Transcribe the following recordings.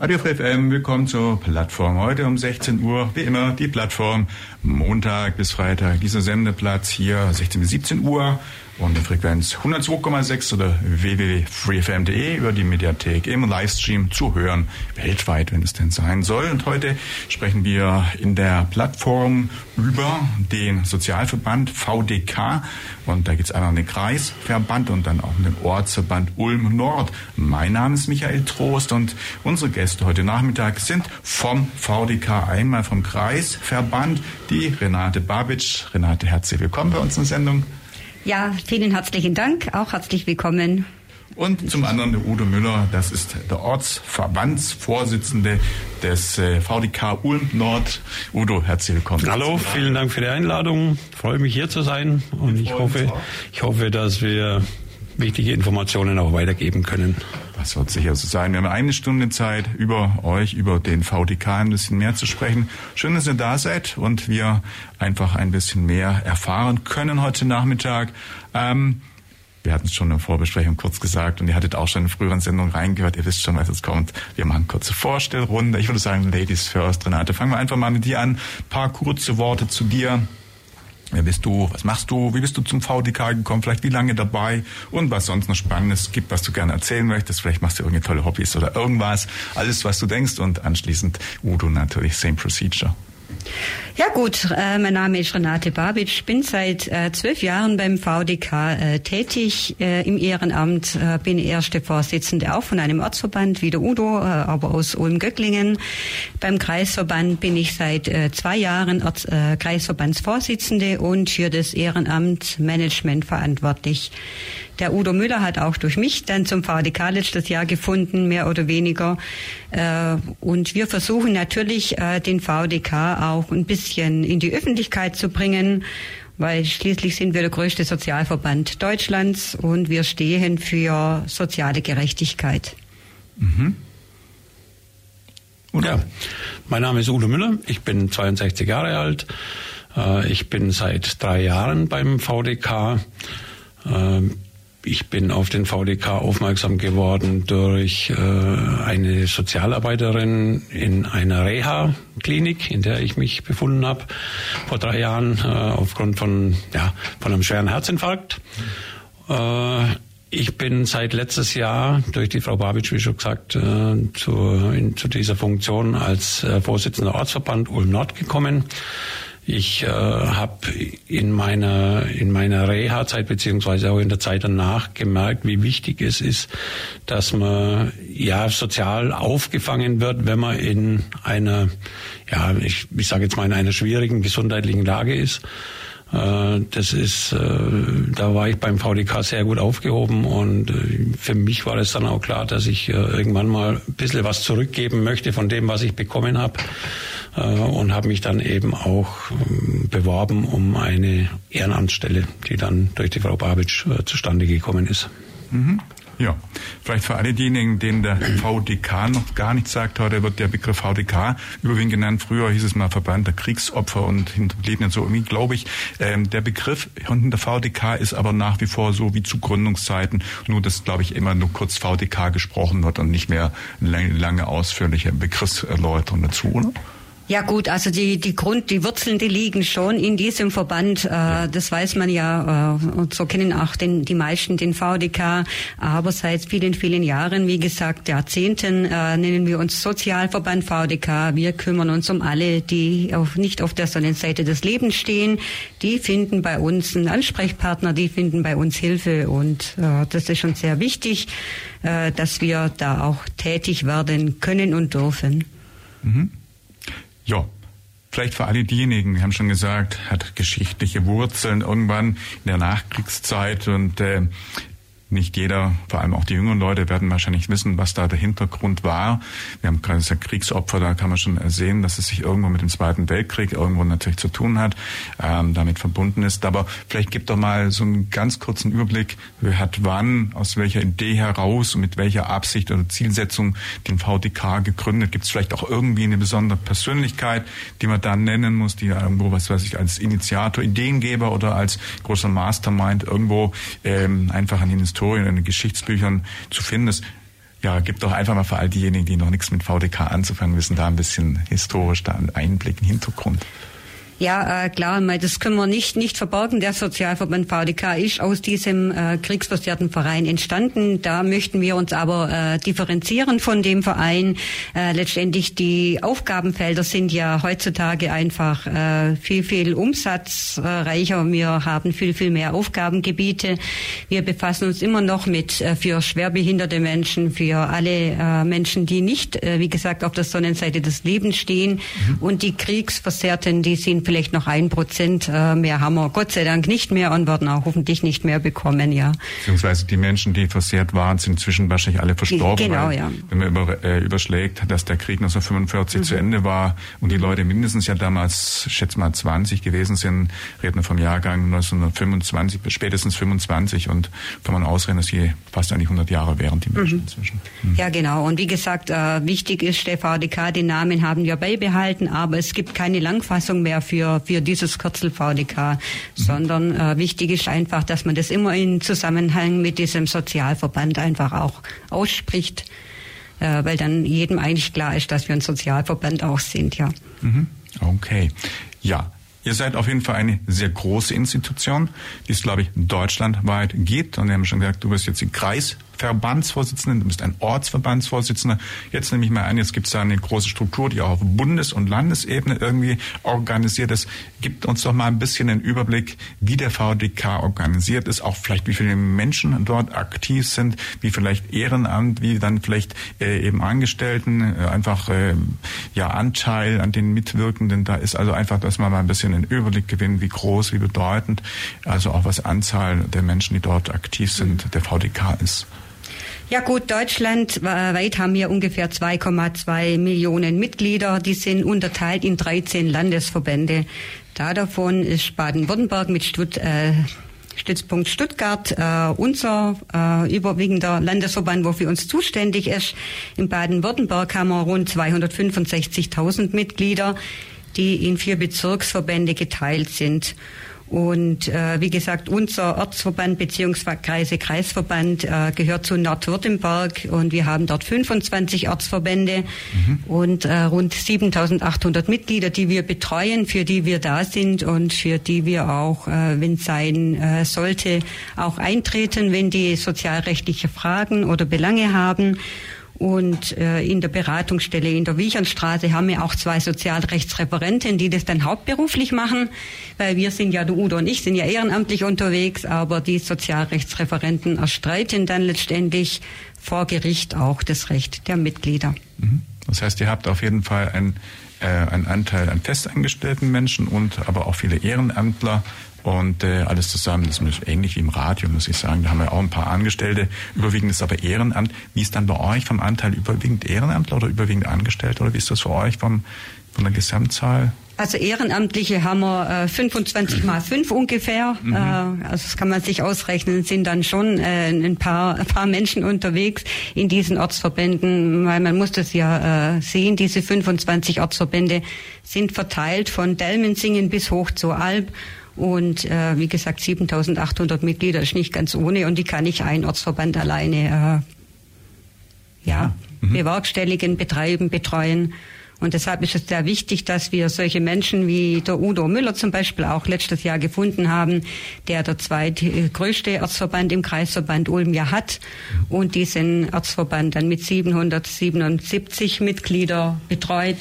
Radio Free FM, willkommen zur Plattform. Heute um 16 Uhr, wie immer, die Plattform. Montag bis Freitag, dieser Sendeplatz hier, 16 bis 17 Uhr und die Frequenz 102,6 oder www.freefm.de über die Mediathek im Livestream zu hören, weltweit, wenn es denn sein soll. Und heute sprechen wir in der Plattform über den Sozialverband VDK und da geht es einmal um den Kreisverband und dann auch um den Ortsverband Ulm Nord. Mein Name ist Michael Trost und unsere Gäste heute Nachmittag sind vom VDK, einmal vom Kreisverband, die Renate Babic. Renate, herzlich willkommen bei uns in der Sendung. Ja, vielen herzlichen Dank. Auch herzlich willkommen. Und zum anderen der Udo Müller, das ist der Ortsverbandsvorsitzende des äh, VDK Ulm Nord. Udo, herzlich willkommen. Hallo, vielen Dank für die Einladung. Ich freue mich hier zu sein und ich hoffe, ich hoffe, dass wir wichtige Informationen auch weitergeben können. Das wird sicher so sein. Wir haben eine Stunde Zeit, über euch, über den VDK ein bisschen mehr zu sprechen. Schön, dass ihr da seid und wir einfach ein bisschen mehr erfahren können heute Nachmittag. Ähm, wir hatten es schon in der Vorbesprechung kurz gesagt und ihr hattet auch schon in früheren Sendungen reingehört. Ihr wisst schon, was jetzt kommt. Wir machen kurze Vorstellrunde. Ich würde sagen, Ladies first. Renate, fangen wir einfach mal mit dir an. Ein paar kurze Worte zu dir. Wer bist du? Was machst du? Wie bist du zum VDK gekommen? Vielleicht wie lange dabei? Und was sonst noch Spannendes gibt, was du gerne erzählen möchtest. Vielleicht machst du irgendwelche tolle Hobbys oder irgendwas. Alles, was du denkst. Und anschließend Udo natürlich, same procedure. Ja gut, äh, mein Name ist Renate Babic, bin seit äh, zwölf Jahren beim VDK äh, tätig äh, im Ehrenamt, äh, bin erste Vorsitzende auch von einem Ortsverband wie der Udo, äh, aber aus Ulm-Göcklingen. Beim Kreisverband bin ich seit zwei Jahren Orts, Kreisverbandsvorsitzende und für das Ehrenamt Management verantwortlich. Der Udo Müller hat auch durch mich dann zum VDK letztes Jahr gefunden, mehr oder weniger. Äh, und wir versuchen natürlich, äh, den VDK auch ein bisschen in die Öffentlichkeit zu bringen, weil schließlich sind wir der größte Sozialverband Deutschlands und wir stehen für soziale Gerechtigkeit. Mhm. Ja, mein Name ist Udo Müller, ich bin 62 Jahre alt. Äh, ich bin seit drei Jahren beim VDK ich bin auf den VDK aufmerksam geworden durch äh, eine Sozialarbeiterin in einer Reha-Klinik, in der ich mich befunden habe vor drei Jahren äh, aufgrund von ja von einem schweren Herzinfarkt. Äh, ich bin seit letztes Jahr durch die Frau Babic, wie schon gesagt, äh, zu, zu dieser Funktion als äh, Vorsitzender Ortsverband Ulm Nord gekommen. Ich äh, habe in meiner in meiner Reha-Zeit beziehungsweise auch in der Zeit danach gemerkt, wie wichtig es ist, dass man ja sozial aufgefangen wird, wenn man in einer ja ich, ich sage jetzt mal in einer schwierigen gesundheitlichen Lage ist. Äh, das ist, äh, da war ich beim VDK sehr gut aufgehoben und äh, für mich war es dann auch klar, dass ich irgendwann mal ein bisschen was zurückgeben möchte von dem, was ich bekommen habe und habe mich dann eben auch ähm, beworben um eine Ehrenamtsstelle, die dann durch die Frau Babic zustande gekommen ist. Mhm. Ja, vielleicht für alle diejenigen, denen der VDK noch gar nichts sagt, heute wird der Begriff VDK überwiegend genannt. Früher hieß es mal Verband der Kriegsopfer und Hinterbliebenen so irgendwie, glaube ich. Ähm, der Begriff unten der VDK ist aber nach wie vor so wie zu Gründungszeiten, nur dass, glaube ich, immer nur kurz VDK gesprochen wird und nicht mehr lange, lange ausführliche Begriffserläuterung dazu, oder? Ja gut, also die, die Grund, die Wurzeln, die liegen schon in diesem Verband. Äh, ja. Das weiß man ja. Äh, und so kennen auch den, die meisten den VDK. Aber seit vielen, vielen Jahren, wie gesagt, Jahrzehnten, äh, nennen wir uns Sozialverband VDK. Wir kümmern uns um alle, die auf, nicht auf der Sonnenseite des Lebens stehen. Die finden bei uns einen Ansprechpartner, die finden bei uns Hilfe. Und äh, das ist schon sehr wichtig, äh, dass wir da auch tätig werden können und dürfen. Mhm. Ja, vielleicht für alle diejenigen, wir haben schon gesagt, hat geschichtliche Wurzeln irgendwann in der Nachkriegszeit und äh, nicht jeder, vor allem auch die jüngeren Leute, werden wahrscheinlich wissen, was da der Hintergrund war. Wir haben gerade gesagt, Kriegsopfer, da kann man schon sehen, dass es sich irgendwo mit dem Zweiten Weltkrieg irgendwo natürlich zu tun hat, ähm, damit verbunden ist. Aber vielleicht gibt doch mal so einen ganz kurzen Überblick, wer hat wann, aus welcher Idee heraus und mit welcher Absicht oder Zielsetzung den VDK gegründet. Gibt es vielleicht auch irgendwie eine besondere Persönlichkeit, die man da nennen muss, die irgendwo, was weiß ich, als Initiator, Ideengeber oder als großer Mastermind irgendwo ähm, einfach an den Historien, in den Geschichtsbüchern zu finden ist. Ja, gibt doch einfach mal für all diejenigen, die noch nichts mit VDK anzufangen wissen, da ein bisschen historisch da einen Einblick, einen Hintergrund. Ja, äh, klar, das können wir nicht, nicht verborgen. Der Sozialverband VDK ist aus diesem äh, kriegsversierten Verein entstanden. Da möchten wir uns aber äh, differenzieren von dem Verein. Äh, letztendlich die Aufgabenfelder sind ja heutzutage einfach äh, viel, viel umsatzreicher. Wir haben viel, viel mehr Aufgabengebiete. Wir befassen uns immer noch mit äh, für schwerbehinderte Menschen, für alle äh, Menschen, die nicht, äh, wie gesagt, auf der Sonnenseite des Lebens stehen. Mhm. Und die Kriegsversehrten, die sind vielleicht noch ein Prozent äh, mehr haben wir Gott sei Dank nicht mehr und werden auch hoffentlich nicht mehr bekommen, ja. Beziehungsweise die Menschen, die versehrt waren, sind inzwischen wahrscheinlich alle verstorben. Genau, ja. Wenn man über, äh, überschlägt, dass der Krieg 1945 mhm. zu Ende war und die Leute mindestens ja damals, schätze mal 20 gewesen sind, reden wir vom Jahrgang 1925, spätestens 25 und kann man ausreden, dass sie fast eigentlich 100 Jahre wären, die Menschen mhm. inzwischen. Mhm. Ja, genau. Und wie gesagt, äh, wichtig ist, der VDK, den Namen haben wir beibehalten, aber es gibt keine Langfassung mehr für für, für dieses Kürzel VDK, mhm. sondern äh, wichtig ist einfach, dass man das immer in Zusammenhang mit diesem Sozialverband einfach auch ausspricht, äh, weil dann jedem eigentlich klar ist, dass wir ein Sozialverband auch sind, ja. Mhm. Okay. Ja, Ihr seid auf jeden Fall eine sehr große Institution, die es, glaube ich, deutschlandweit gibt. Und wir haben schon gesagt, du bist jetzt die Kreis Verbandsvorsitzenden, du bist ein Ortsverbandsvorsitzender. Jetzt nehme ich mal an, jetzt gibt es da eine große Struktur, die auch auf Bundes- und Landesebene irgendwie organisiert ist. Gibt uns doch mal ein bisschen einen Überblick, wie der VDK organisiert ist, auch vielleicht wie viele Menschen dort aktiv sind, wie vielleicht Ehrenamt, wie dann vielleicht äh, eben Angestellten, äh, einfach äh, ja Anteil an den Mitwirkenden da ist. Also einfach, dass man mal ein bisschen einen Überblick gewinnt, wie groß, wie bedeutend, also auch was Anzahl der Menschen, die dort aktiv sind, der VDK ist. Ja gut, deutschlandweit haben wir ungefähr 2,2 Millionen Mitglieder. Die sind unterteilt in 13 Landesverbände. Da davon ist Baden-Württemberg mit Stutt, äh, Stützpunkt Stuttgart äh, unser äh, überwiegender Landesverband, wo für uns zuständig ist. In Baden-Württemberg haben wir rund 265.000 Mitglieder, die in vier Bezirksverbände geteilt sind. Und äh, wie gesagt, unser Ortsverband beziehungsweise Kreisverband äh, gehört zu Nordwürttemberg und wir haben dort 25 Ortsverbände mhm. und äh, rund 7800 Mitglieder, die wir betreuen, für die wir da sind und für die wir auch, äh, wenn es sein äh, sollte, auch eintreten, wenn die sozialrechtliche Fragen oder Belange haben. Und äh, in der Beratungsstelle in der Wiechernstraße haben wir auch zwei Sozialrechtsreferenten, die das dann hauptberuflich machen, weil wir sind ja, du Udo und ich sind ja ehrenamtlich unterwegs, aber die Sozialrechtsreferenten erstreiten dann letztendlich vor Gericht auch das Recht der Mitglieder. Mhm. Das heißt, ihr habt auf jeden Fall ein äh, einen Anteil an festangestellten Menschen und aber auch viele Ehrenamtler, und äh, alles zusammen, das ist ähnlich wie im Radio, muss ich sagen. Da haben wir auch ein paar Angestellte. Überwiegend ist aber Ehrenamt. Wie ist dann bei euch vom Anteil überwiegend Ehrenamtler oder überwiegend Angestellte? Oder wie ist das für euch vom, von der Gesamtzahl? Also Ehrenamtliche haben wir äh, 25 mal 5 ungefähr. Mhm. Äh, also das kann man sich ausrechnen, sind dann schon äh, ein, paar, ein paar Menschen unterwegs in diesen Ortsverbänden, weil man muss das ja äh, sehen, diese 25 Ortsverbände sind verteilt von Delmensingen bis hoch zur Alb und äh, wie gesagt, 7800 Mitglieder ist nicht ganz ohne und die kann ich ein Ortsverband alleine äh, ja, mhm. bewerkstelligen, betreiben, betreuen. Und deshalb ist es sehr wichtig, dass wir solche Menschen wie der Udo Müller zum Beispiel auch letztes Jahr gefunden haben, der der zweitgrößte Ortsverband im Kreisverband Ulm ja hat und diesen Ortsverband dann mit 777 Mitglieder betreut.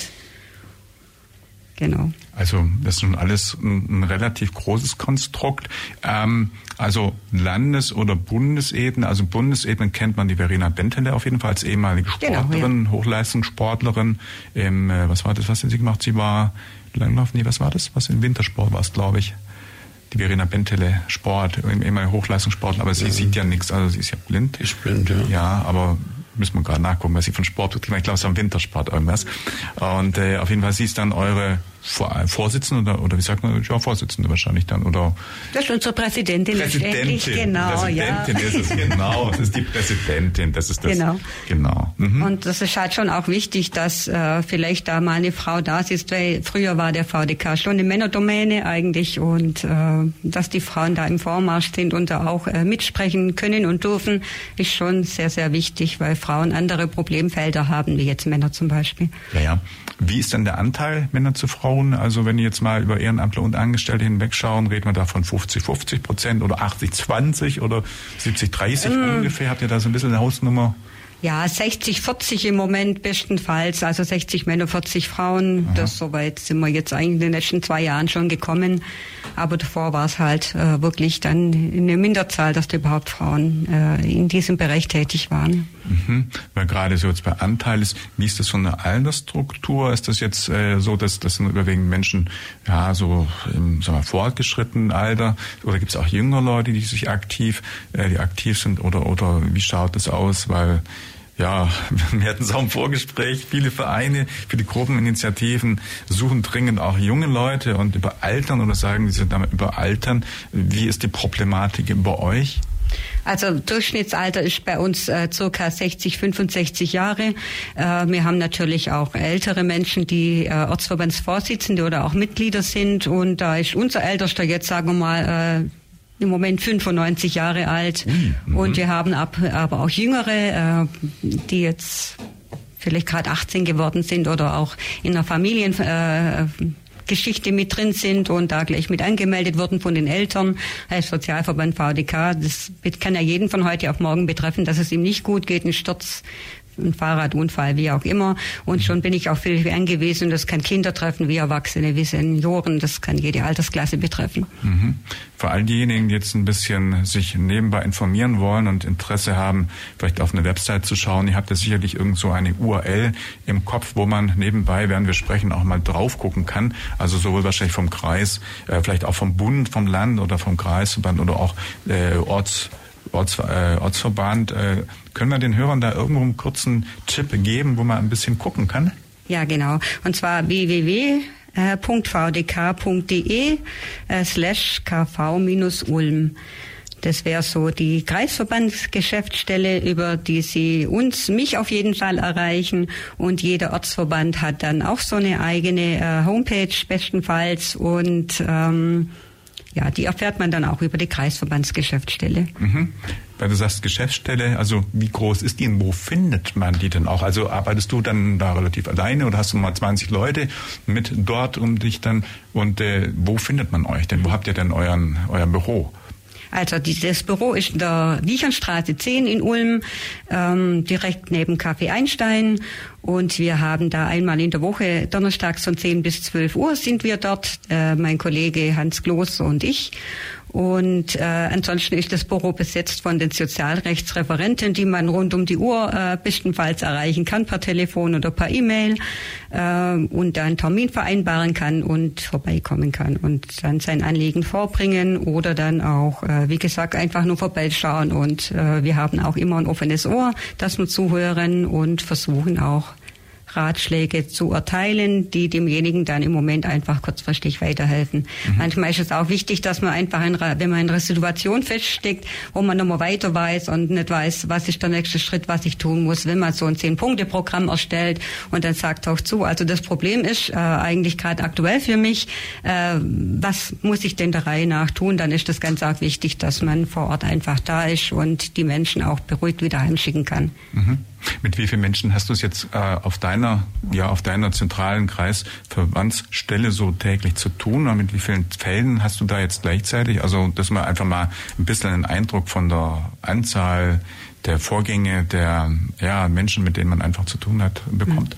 Genau. Also das ist schon alles ein, ein relativ großes Konstrukt. Ähm, also Landes- oder Bundesebene. Also Bundesebene kennt man die Verena Bentele auf jeden Fall als ehemalige Sportlerin, genau, ja. Hochleistungssportlerin. Im, äh, was war das, was hat sie gemacht? Sie war Langlauf, nee, was war das? Was im Wintersport war es, glaube ich. die Verena Bentele Sport, immer Hochleistungssport, aber sie ja. sieht ja nichts, also sie ist ja blind. Ist blind, ja. Ja, aber müssen wir gerade nachgucken, was sie von Sport betrieben. Ich glaube, es ist am Wintersport irgendwas. Und äh, auf jeden Fall sie ist dann eure Vorsitzende oder, oder wie sagt man, ja, Vorsitzende wahrscheinlich dann, oder? Das ist unsere Präsidentin, Präsidentin genau, Präsidentin ja. ist es, genau, das ist die Präsidentin, das ist das. Genau. Genau. Mhm. Und das ist halt schon auch wichtig, dass äh, vielleicht da mal eine Frau da ist, weil früher war der VDK schon eine Männerdomäne eigentlich und äh, dass die Frauen da im Vormarsch sind und da auch äh, mitsprechen können und dürfen, ist schon sehr, sehr wichtig, weil Frauen andere Problemfelder haben, wie jetzt Männer zum Beispiel. Ja, ja. Wie ist denn der Anteil Männer zu Frauen? Also wenn ihr jetzt mal über Ehrenamtler und Angestellte hinwegschauen, reden wir da von 50, 50 Prozent oder 80, 20 oder 70, 30 ähm, ungefähr? Habt ihr da so ein bisschen eine Hausnummer? Ja, 60, 40 im Moment bestenfalls, also 60 Männer, 40 Frauen. Aha. Das soweit sind wir jetzt eigentlich in den letzten zwei Jahren schon gekommen. Aber davor war es halt äh, wirklich dann eine Minderzahl, dass da überhaupt Frauen äh, in diesem Bereich tätig waren. Mhm. Weil gerade so jetzt bei Anteil ist, wie ist das von der Altersstruktur? Ist das jetzt äh, so, dass das sind überwiegend Menschen ja so im sagen wir, fortgeschrittenen Alter oder gibt es auch jüngere Leute, die sich aktiv, äh, die aktiv sind oder oder wie schaut das aus? Weil ja, wir hatten es auch im Vorgespräch, viele Vereine für die Gruppeninitiativen suchen dringend auch junge Leute und überaltern oder sagen sie damit überaltern. Wie ist die Problematik bei euch? Also Durchschnittsalter ist bei uns äh, circa 60, 65 Jahre. Äh, wir haben natürlich auch ältere Menschen, die äh, Ortsverbandsvorsitzende oder auch Mitglieder sind. Und da ist unser Ältester jetzt, sagen wir mal, äh, im Moment 95 Jahre alt. Mhm. Und wir haben ab, aber auch Jüngere, äh, die jetzt vielleicht gerade 18 geworden sind oder auch in einer Familiengeschichte äh, mit drin sind und da gleich mit angemeldet wurden von den Eltern als Sozialverband VDK. Das kann ja jeden von heute auf morgen betreffen, dass es ihm nicht gut geht, ein Sturz ein Fahrradunfall, wie auch immer. Und schon bin ich auf Hilfe angewiesen. Das kann Kinder treffen, wie Erwachsene, wie Senioren. Das kann jede Altersklasse betreffen. Mhm. Für all diejenigen, die jetzt ein bisschen sich nebenbei informieren wollen und Interesse haben, vielleicht auf eine Website zu schauen, ihr habt ja sicherlich irgend so eine URL im Kopf, wo man nebenbei, während wir sprechen, auch mal drauf gucken kann. Also sowohl wahrscheinlich vom Kreis, äh, vielleicht auch vom Bund, vom Land oder vom Kreisverband oder auch äh, Orts Orts, äh, Ortsverband. Äh, können wir den Hörern da irgendwo einen kurzen Tipp geben, wo man ein bisschen gucken kann? Ja, genau. Und zwar www.vdk.de äh, slash kv-ulm. Das wäre so die Kreisverbandsgeschäftsstelle, über die Sie uns, mich auf jeden Fall erreichen. Und jeder Ortsverband hat dann auch so eine eigene äh, Homepage bestenfalls. Und ähm, ja, die erfährt man dann auch über die Kreisverbandsgeschäftsstelle. Mhm. Weil du sagst Geschäftsstelle, also wie groß ist die und wo findet man die denn auch? Also arbeitest du dann da relativ alleine oder hast du mal 20 Leute mit dort um dich dann und äh, wo findet man euch denn? Wo habt ihr denn euren, euer Büro? Also dieses Büro ist in der Wiechernstraße 10 in Ulm, ähm, direkt neben Café Einstein. Und wir haben da einmal in der Woche, donnerstags von 10 bis 12 Uhr sind wir dort, äh, mein Kollege Hans Kloß und ich. Und äh, ansonsten ist das Büro besetzt von den Sozialrechtsreferenten, die man rund um die Uhr äh, bestenfalls erreichen kann, per Telefon oder per E-Mail äh, und dann Termin vereinbaren kann und vorbeikommen kann und dann sein Anliegen vorbringen oder dann auch, äh, wie gesagt, einfach nur vorbeischauen. Und äh, wir haben auch immer ein offenes Ohr, dass wir zuhören und versuchen auch Ratschläge zu erteilen, die demjenigen dann im Moment einfach kurzfristig weiterhelfen. Mhm. Manchmal ist es auch wichtig, dass man einfach, in, wenn man in einer Situation feststeckt, wo man nochmal weiter weiß und nicht weiß, was ist der nächste Schritt, was ich tun muss, wenn man so ein Zehn-Punkte-Programm erstellt und dann sagt auch zu, also das Problem ist äh, eigentlich gerade aktuell für mich, äh, was muss ich denn der Reihe nach tun, dann ist das ganz arg wichtig, dass man vor Ort einfach da ist und die Menschen auch beruhigt wieder heimschicken kann. Mhm. Mit wie vielen Menschen hast du es jetzt äh, auf deiner, ja, auf deiner zentralen Kreisverbandsstelle so täglich zu tun? Und mit wie vielen Fällen hast du da jetzt gleichzeitig? Also, dass man einfach mal ein bisschen einen Eindruck von der Anzahl der Vorgänge der ja, Menschen, mit denen man einfach zu tun hat, bekommt.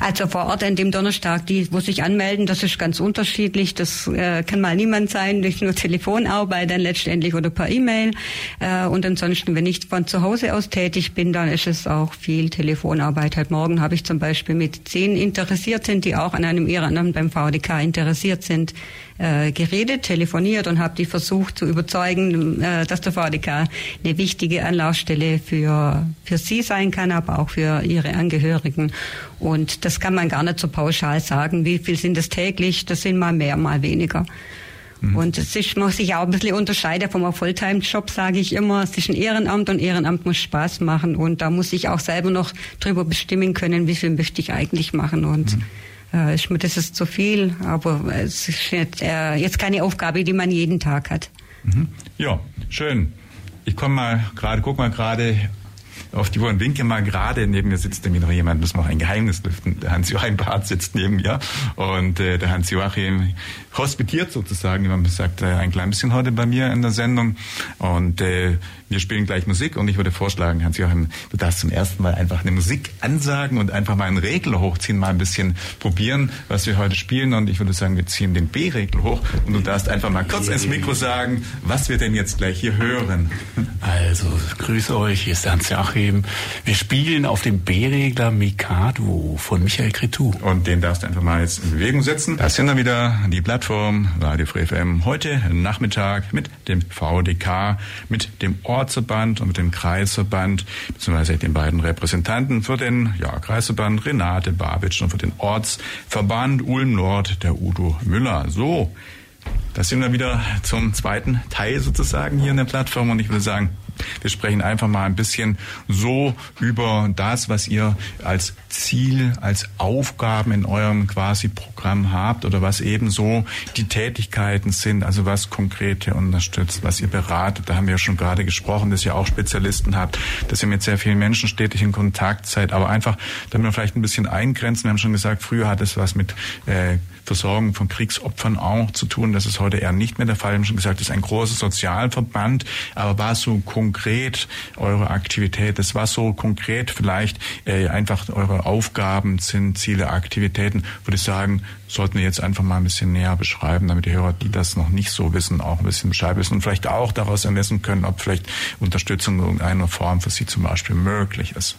Also vor Ort an dem Donnerstag, die, wo sich anmelden, das ist ganz unterschiedlich. Das äh, kann mal niemand sein, durch nur Telefonarbeit dann letztendlich oder per E-Mail. Äh, und ansonsten, wenn ich von zu Hause aus tätig bin, dann ist es auch viel Telefonarbeit. Heute Morgen habe ich zum Beispiel mit zehn Interessierten, die auch an einem Ehrenamt beim VDK interessiert sind, äh, geredet, telefoniert und habe die versucht zu überzeugen, äh, dass der VDK eine wichtige Anlaufstelle für, für sie sein kann, aber auch für ihre Angehörigen. Und das kann man gar nicht so pauschal sagen. Wie viel sind es täglich? Das sind mal mehr, mal weniger. Mhm. Und es ist, muss sich auch ein bisschen unterscheiden vom Fulltime-Job, sage ich immer. Es ist ein Ehrenamt und Ehrenamt muss Spaß machen. Und da muss ich auch selber noch drüber bestimmen können, wie viel möchte ich eigentlich machen. Und mhm äh, ist mir das ist zu viel, aber es ist jetzt, äh, jetzt keine Aufgabe, die man jeden Tag hat. Mhm. Ja, schön. Ich komme mal gerade, guck mal gerade auf die Uhr und winke mal gerade. Neben mir sitzt nämlich noch jemand, muss noch ein Geheimnis lüften. Der Hans-Joachim Barth sitzt neben mir und äh, der Hans-Joachim hospitiert sozusagen, wie man sagt, äh, ein klein bisschen heute bei mir in der Sendung und äh, wir spielen gleich Musik und ich würde vorschlagen, Hans-Joachim, du darfst zum ersten Mal einfach eine Musik ansagen und einfach mal einen Regler hochziehen, mal ein bisschen probieren, was wir heute spielen und ich würde sagen, wir ziehen den B-Regel hoch und du darfst einfach mal kurz ins Mikro sagen, was wir denn jetzt gleich hier hören. Also, grüße euch, hier ist Hans-Joachim. Wir spielen auf dem B-Regler Mikado von Michael Cretou. Und den darfst du einfach mal jetzt in Bewegung setzen. Da sind wir wieder, die Plattform Radio Free FM, heute Nachmittag mit dem VDK, mit dem Ort Ortsverband und mit dem Kreisverband, beziehungsweise den beiden Repräsentanten für den ja, Kreisverband Renate Babitsch und für den Ortsverband Ulm Nord, der Udo Müller. So, da sind wir wieder zum zweiten Teil sozusagen hier in der Plattform und ich würde sagen, wir sprechen einfach mal ein bisschen so über das, was ihr als Ziel, als Aufgaben in eurem quasi Programm habt oder was eben so die Tätigkeiten sind, also was konkret ihr unterstützt, was ihr beratet. Da haben wir ja schon gerade gesprochen, dass ihr auch Spezialisten habt, dass ihr mit sehr vielen Menschen stetig in Kontakt seid, aber einfach, damit wir vielleicht ein bisschen eingrenzen. Wir haben schon gesagt, früher hat es was mit äh, Versorgung von Kriegsopfern auch zu tun. Das ist heute eher nicht mehr der Fall. Wir haben schon gesagt, das ist ein großer Sozialverband. Aber war so konkret eure Aktivität? Das war so konkret vielleicht äh, einfach eure Aufgaben sind, Ziele, Aktivitäten, würde ich sagen, sollten wir jetzt einfach mal ein bisschen näher beschreiben, damit die Hörer, die das noch nicht so wissen, auch ein bisschen Bescheid wissen und vielleicht auch daraus ermessen können, ob vielleicht Unterstützung in irgendeiner Form für sie zum Beispiel möglich ist.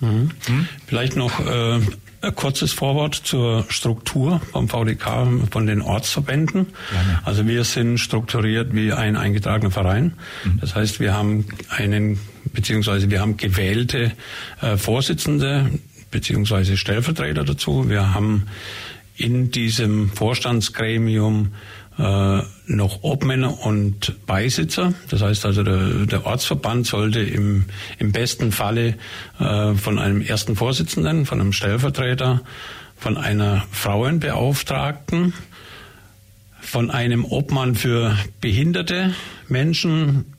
Mhm. Hm? Vielleicht noch äh, ein kurzes Vorwort zur Struktur vom VDK, von den Ortsverbänden. Gerne. Also wir sind strukturiert wie ein eingetragener Verein. Mhm. Das heißt, wir haben einen, beziehungsweise wir haben gewählte äh, Vorsitzende, beziehungsweise Stellvertreter dazu. Wir haben in diesem Vorstandsgremium äh, noch Obmänner und Beisitzer. Das heißt also, der, der Ortsverband sollte im, im besten Falle äh, von einem ersten Vorsitzenden, von einem Stellvertreter, von einer Frauenbeauftragten, von einem Obmann für behinderte Menschen,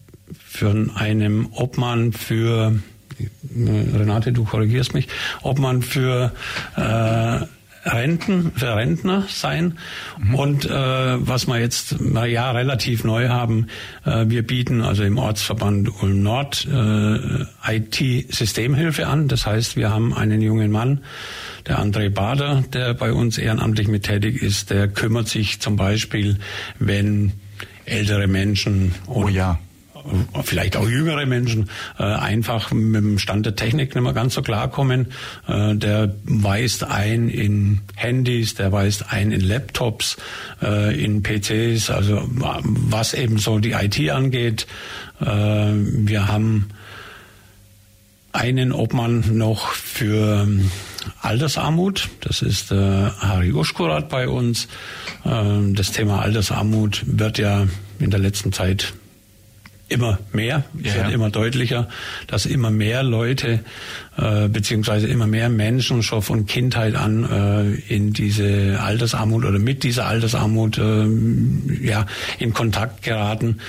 von einem Obmann für Renate, du korrigierst mich, Obmann für äh, Renten, für Rentner sein. Mhm. Und äh, was wir jetzt na ja relativ neu haben, äh, wir bieten also im Ortsverband Ulm Nord äh, IT-Systemhilfe an. Das heißt, wir haben einen jungen Mann, der André Bader, der bei uns ehrenamtlich mit tätig ist, der kümmert sich zum Beispiel, wenn ältere Menschen oh ja vielleicht auch jüngere Menschen äh, einfach mit dem Stand der Technik nicht mehr ganz so klarkommen. Äh, der weist ein in Handys, der weist ein in Laptops, äh, in PCs, also was eben so die IT angeht. Äh, wir haben einen Obmann noch für Altersarmut. Das ist äh, Harry Uschkurat bei uns. Äh, das Thema Altersarmut wird ja in der letzten Zeit immer mehr, es ja. wird immer deutlicher, dass immer mehr Leute äh, beziehungsweise immer mehr Menschen schon von Kindheit an äh, in diese Altersarmut oder mit dieser Altersarmut äh, ja in Kontakt geraten.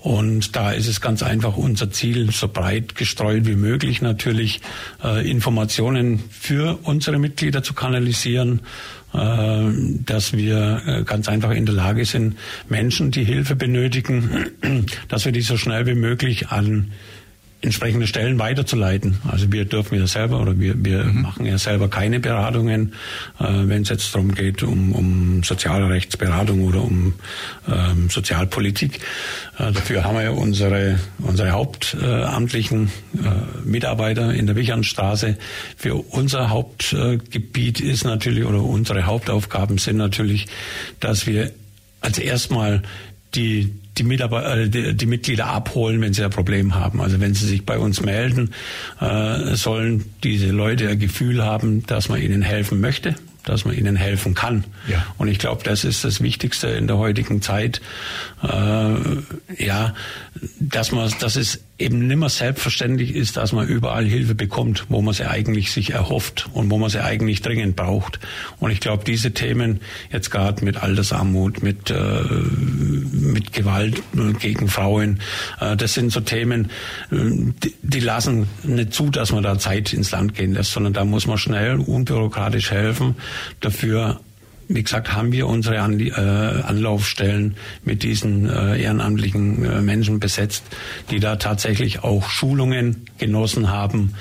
Und da ist es ganz einfach unser Ziel, so breit gestreut wie möglich natürlich äh, Informationen für unsere Mitglieder zu kanalisieren, äh, dass wir äh, ganz einfach in der Lage sind, Menschen, die Hilfe benötigen, dass wir die so schnell wie möglich an entsprechende Stellen weiterzuleiten. Also wir dürfen ja selber oder wir, wir mhm. machen ja selber keine Beratungen, äh, wenn es jetzt darum geht, um, um Sozialrechtsberatung oder um ähm, Sozialpolitik. Äh, dafür haben wir ja unsere, unsere hauptamtlichen äh, Mitarbeiter in der Wichernstraße. Für unser Hauptgebiet ist natürlich oder unsere Hauptaufgaben sind natürlich, dass wir als erstmal die die, Mitarbeiter, äh, die, die, Mitglieder abholen, wenn sie ein Problem haben. Also wenn sie sich bei uns melden, äh, sollen diese Leute ein Gefühl haben, dass man ihnen helfen möchte dass man ihnen helfen kann. Ja. Und ich glaube, das ist das Wichtigste in der heutigen Zeit. Äh, ja, dass man, dass es eben nimmer selbstverständlich ist, dass man überall Hilfe bekommt, wo man sie eigentlich sich erhofft und wo man sie eigentlich dringend braucht. Und ich glaube, diese Themen jetzt gerade mit Altersarmut, mit äh, mit Gewalt gegen Frauen, äh, das sind so Themen, äh, die lassen nicht zu, dass man da Zeit ins Land gehen lässt, sondern da muss man schnell unbürokratisch helfen. Dafür wie gesagt, haben wir unsere äh, Anlaufstellen mit diesen äh, ehrenamtlichen äh, Menschen besetzt, die da tatsächlich auch Schulungen genossen haben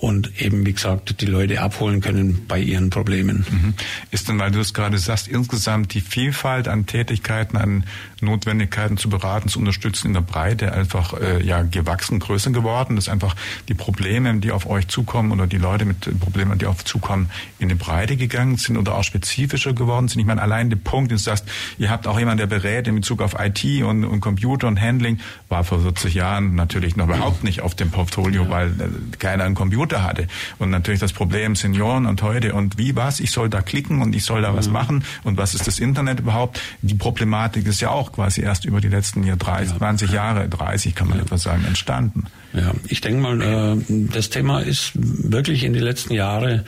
und eben, wie gesagt, die Leute abholen können bei ihren Problemen. Mhm. Ist denn, weil du es gerade sagst, insgesamt die Vielfalt an Tätigkeiten, an Notwendigkeiten zu beraten, zu unterstützen in der Breite einfach ja gewachsen, größer geworden, dass einfach die Probleme, die auf euch zukommen oder die Leute mit Problemen, die auf zukommen, in die Breite gegangen sind oder auch speziell spezifischer geworden sind. Ich meine, allein der Punkt, dass du sagst, ihr habt auch jemanden, der berät in Bezug auf IT und, und Computer und Handling, war vor 40 Jahren natürlich noch überhaupt nicht auf dem Portfolio, ja. weil äh, keiner einen Computer hatte. Und natürlich das Problem Senioren und heute und wie was, ich soll da klicken und ich soll da was machen und was ist das Internet überhaupt? Die Problematik ist ja auch quasi erst über die letzten Jahr 30, ja. 20 Jahre, 30 kann man ja. etwas sagen, entstanden. Ja, ich denke mal, äh, das Thema ist wirklich in die letzten Jahre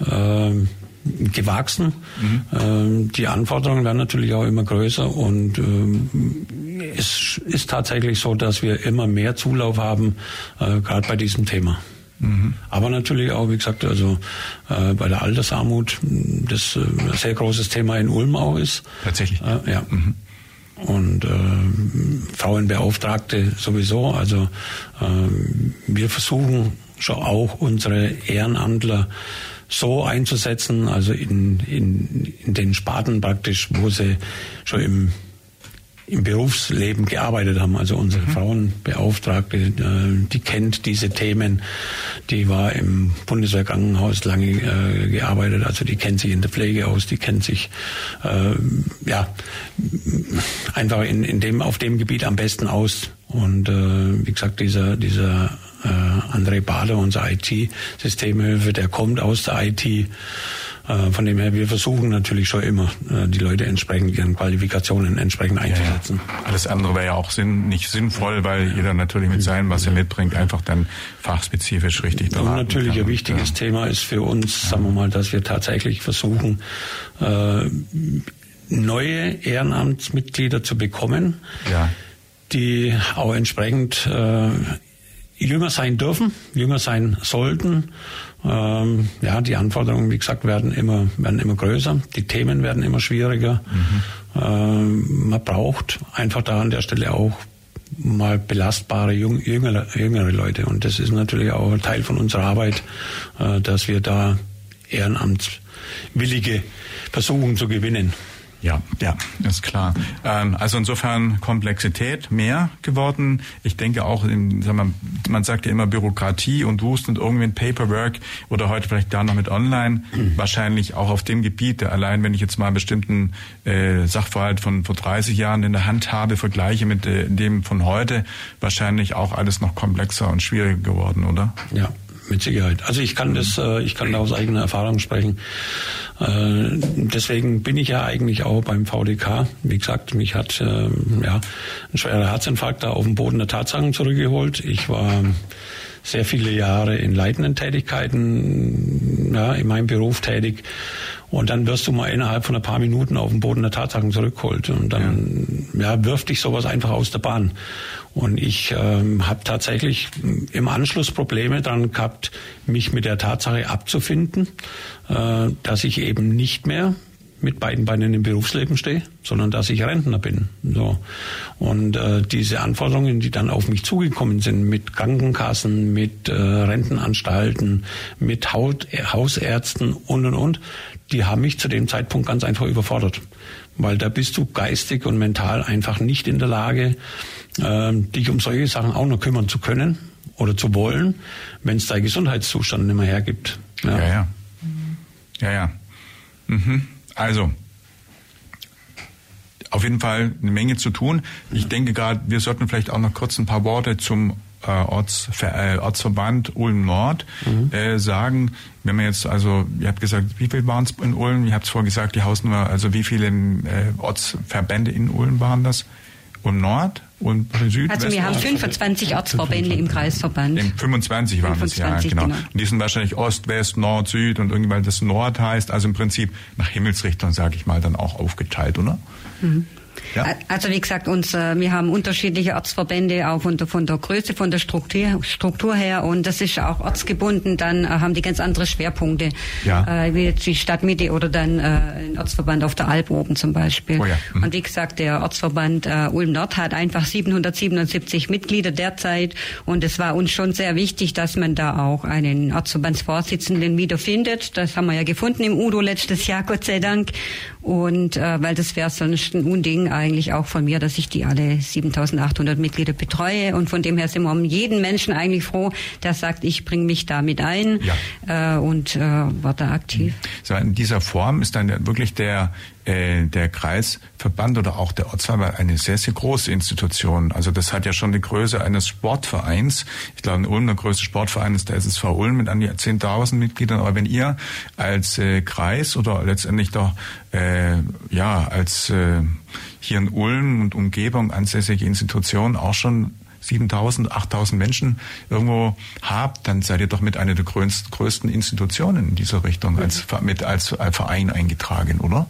äh, gewachsen. Mhm. Die Anforderungen werden natürlich auch immer größer und ähm, es ist tatsächlich so, dass wir immer mehr Zulauf haben, äh, gerade bei diesem Thema. Mhm. Aber natürlich auch, wie gesagt, also äh, bei der Altersarmut, das äh, ein sehr großes Thema in Ulm auch ist. Tatsächlich. Äh, ja. Mhm. Und äh, Frauenbeauftragte sowieso. Also äh, wir versuchen schon auch unsere Ehrenamtler so einzusetzen, also in, in, in den Sparten praktisch, wo sie schon im im Berufsleben gearbeitet haben. Also unsere mhm. Frauenbeauftragte, äh, die kennt diese Themen. Die war im Bundeswehrkrankenhaus lange äh, gearbeitet. Also die kennt sich in der Pflege aus. Die kennt sich äh, ja einfach in, in dem auf dem Gebiet am besten aus. Und äh, wie gesagt, dieser dieser äh, André Bader, unser IT-Systemhilfe, der kommt aus der IT. Äh, von dem her, wir versuchen natürlich schon immer, äh, die Leute entsprechend ihren Qualifikationen entsprechend einzusetzen. Ja, ja. Alles andere wäre ja auch sinn, nicht sinnvoll, weil ja. jeder natürlich mit seinem, was er mitbringt, einfach dann fachspezifisch richtig beraten Und natürlich kann. ein wichtiges. Thema ist für uns, sagen wir mal, dass wir tatsächlich versuchen, äh, neue Ehrenamtsmitglieder zu bekommen, ja. die auch entsprechend äh, jünger sein dürfen, jünger sein sollten. Ähm, ja, die Anforderungen, wie gesagt, werden immer, werden immer größer. Die Themen werden immer schwieriger. Mhm. Ähm, man braucht einfach da an der Stelle auch mal belastbare jüngere, jüngere Leute. Und das ist natürlich auch Teil von unserer Arbeit, äh, dass wir da Ehrenamtswillige versuchen zu gewinnen. Ja, ja, ist klar. Ähm, also insofern Komplexität mehr geworden. Ich denke auch, in, sag mal, man sagt ja immer Bürokratie und Wust und irgendwie ein Paperwork oder heute vielleicht da noch mit Online. Mhm. Wahrscheinlich auch auf dem Gebiet. Allein wenn ich jetzt mal einen bestimmten äh, Sachverhalt von vor 30 Jahren in der Hand habe, vergleiche mit äh, dem von heute, wahrscheinlich auch alles noch komplexer und schwieriger geworden, oder? Ja, mit Sicherheit. Also ich kann das, äh, ich kann da aus eigener Erfahrung sprechen. Äh, deswegen bin ich ja eigentlich auch beim VDK. Wie gesagt, mich hat äh, ja ein schwerer Herzinfarkt da auf den Boden der Tatsachen zurückgeholt. Ich war sehr viele Jahre in leitenden Tätigkeiten, ja, in meinem Beruf tätig. Und dann wirst du mal innerhalb von ein paar Minuten auf den Boden der Tatsachen zurückgeholt. Und dann ja. ja wirft dich sowas einfach aus der Bahn. Und ich ähm, habe tatsächlich im Anschluss Probleme dran gehabt, mich mit der Tatsache abzufinden, äh, dass ich eben nicht mehr mit beiden Beinen im Berufsleben stehe, sondern dass ich Rentner bin. So. Und äh, diese Anforderungen, die dann auf mich zugekommen sind, mit Krankenkassen, mit äh, Rentenanstalten, mit Haut, Hausärzten und und und, die haben mich zu dem Zeitpunkt ganz einfach überfordert. Weil da bist du geistig und mental einfach nicht in der Lage, äh, dich um solche Sachen auch noch kümmern zu können oder zu wollen, wenn es dein Gesundheitszustand nicht mehr hergibt. Ja, ja. Ja, ja. ja. Mhm. Also, auf jeden Fall eine Menge zu tun. Ich denke gerade, wir sollten vielleicht auch noch kurz ein paar Worte zum äh, Ortsver äh, Ortsverband Ulm Nord mhm. äh, sagen. Wenn man jetzt, also, ihr habt gesagt, wie viel waren es in Ulm? Ihr habt es vorhin gesagt, die Hausnummer, also wie viele äh, Ortsverbände in Ulm waren das? Ulm Nord? Und Süd. Also wir haben 25 Ortsverbände im Kreisverband. 25 waren 25, das ja, genau. genau. Und die sind wahrscheinlich Ost, West, Nord, Süd und irgendwann das Nord heißt, also im Prinzip nach Himmelsrichtung, sage ich mal, dann auch aufgeteilt, oder? Mhm. Ja. Also wie gesagt, uns, wir haben unterschiedliche Ortsverbände, auch von der, von der Größe, von der Struktur, Struktur her und das ist auch ortsgebunden, dann äh, haben die ganz andere Schwerpunkte, ja. äh, wie jetzt die Stadtmitte oder dann äh, ein Ortsverband auf der Alp oben zum Beispiel. Oh ja. mhm. Und wie gesagt, der Ortsverband äh, Ulm Nord hat einfach 777 Mitglieder derzeit und es war uns schon sehr wichtig, dass man da auch einen Ortsverbandsvorsitzenden wiederfindet. Das haben wir ja gefunden im Udo letztes Jahr, Gott sei Dank. Und äh, weil das wäre sonst ein Unding eigentlich auch von mir, dass ich die alle 7800 Mitglieder betreue. Und von dem her sind wir um jeden Menschen eigentlich froh, der sagt, ich bringe mich da mit ein ja. äh, und äh, war da aktiv. So in dieser Form ist dann wirklich der äh, der Kreisverband oder auch der Ortsverband eine sehr, sehr große Institution. Also das hat ja schon die Größe eines Sportvereins. Ich glaube, in Ulm der größte Sportverein ist der SSV Ulm mit an die 10.000 Mitgliedern. Aber wenn ihr als äh, Kreis oder letztendlich doch äh, ja als äh, hier in Ulm und Umgebung ansässige Institution auch schon 7000, 8000 Menschen irgendwo habt, dann seid ihr doch mit einer der größten Institutionen in dieser Richtung als, mit als Verein eingetragen, oder?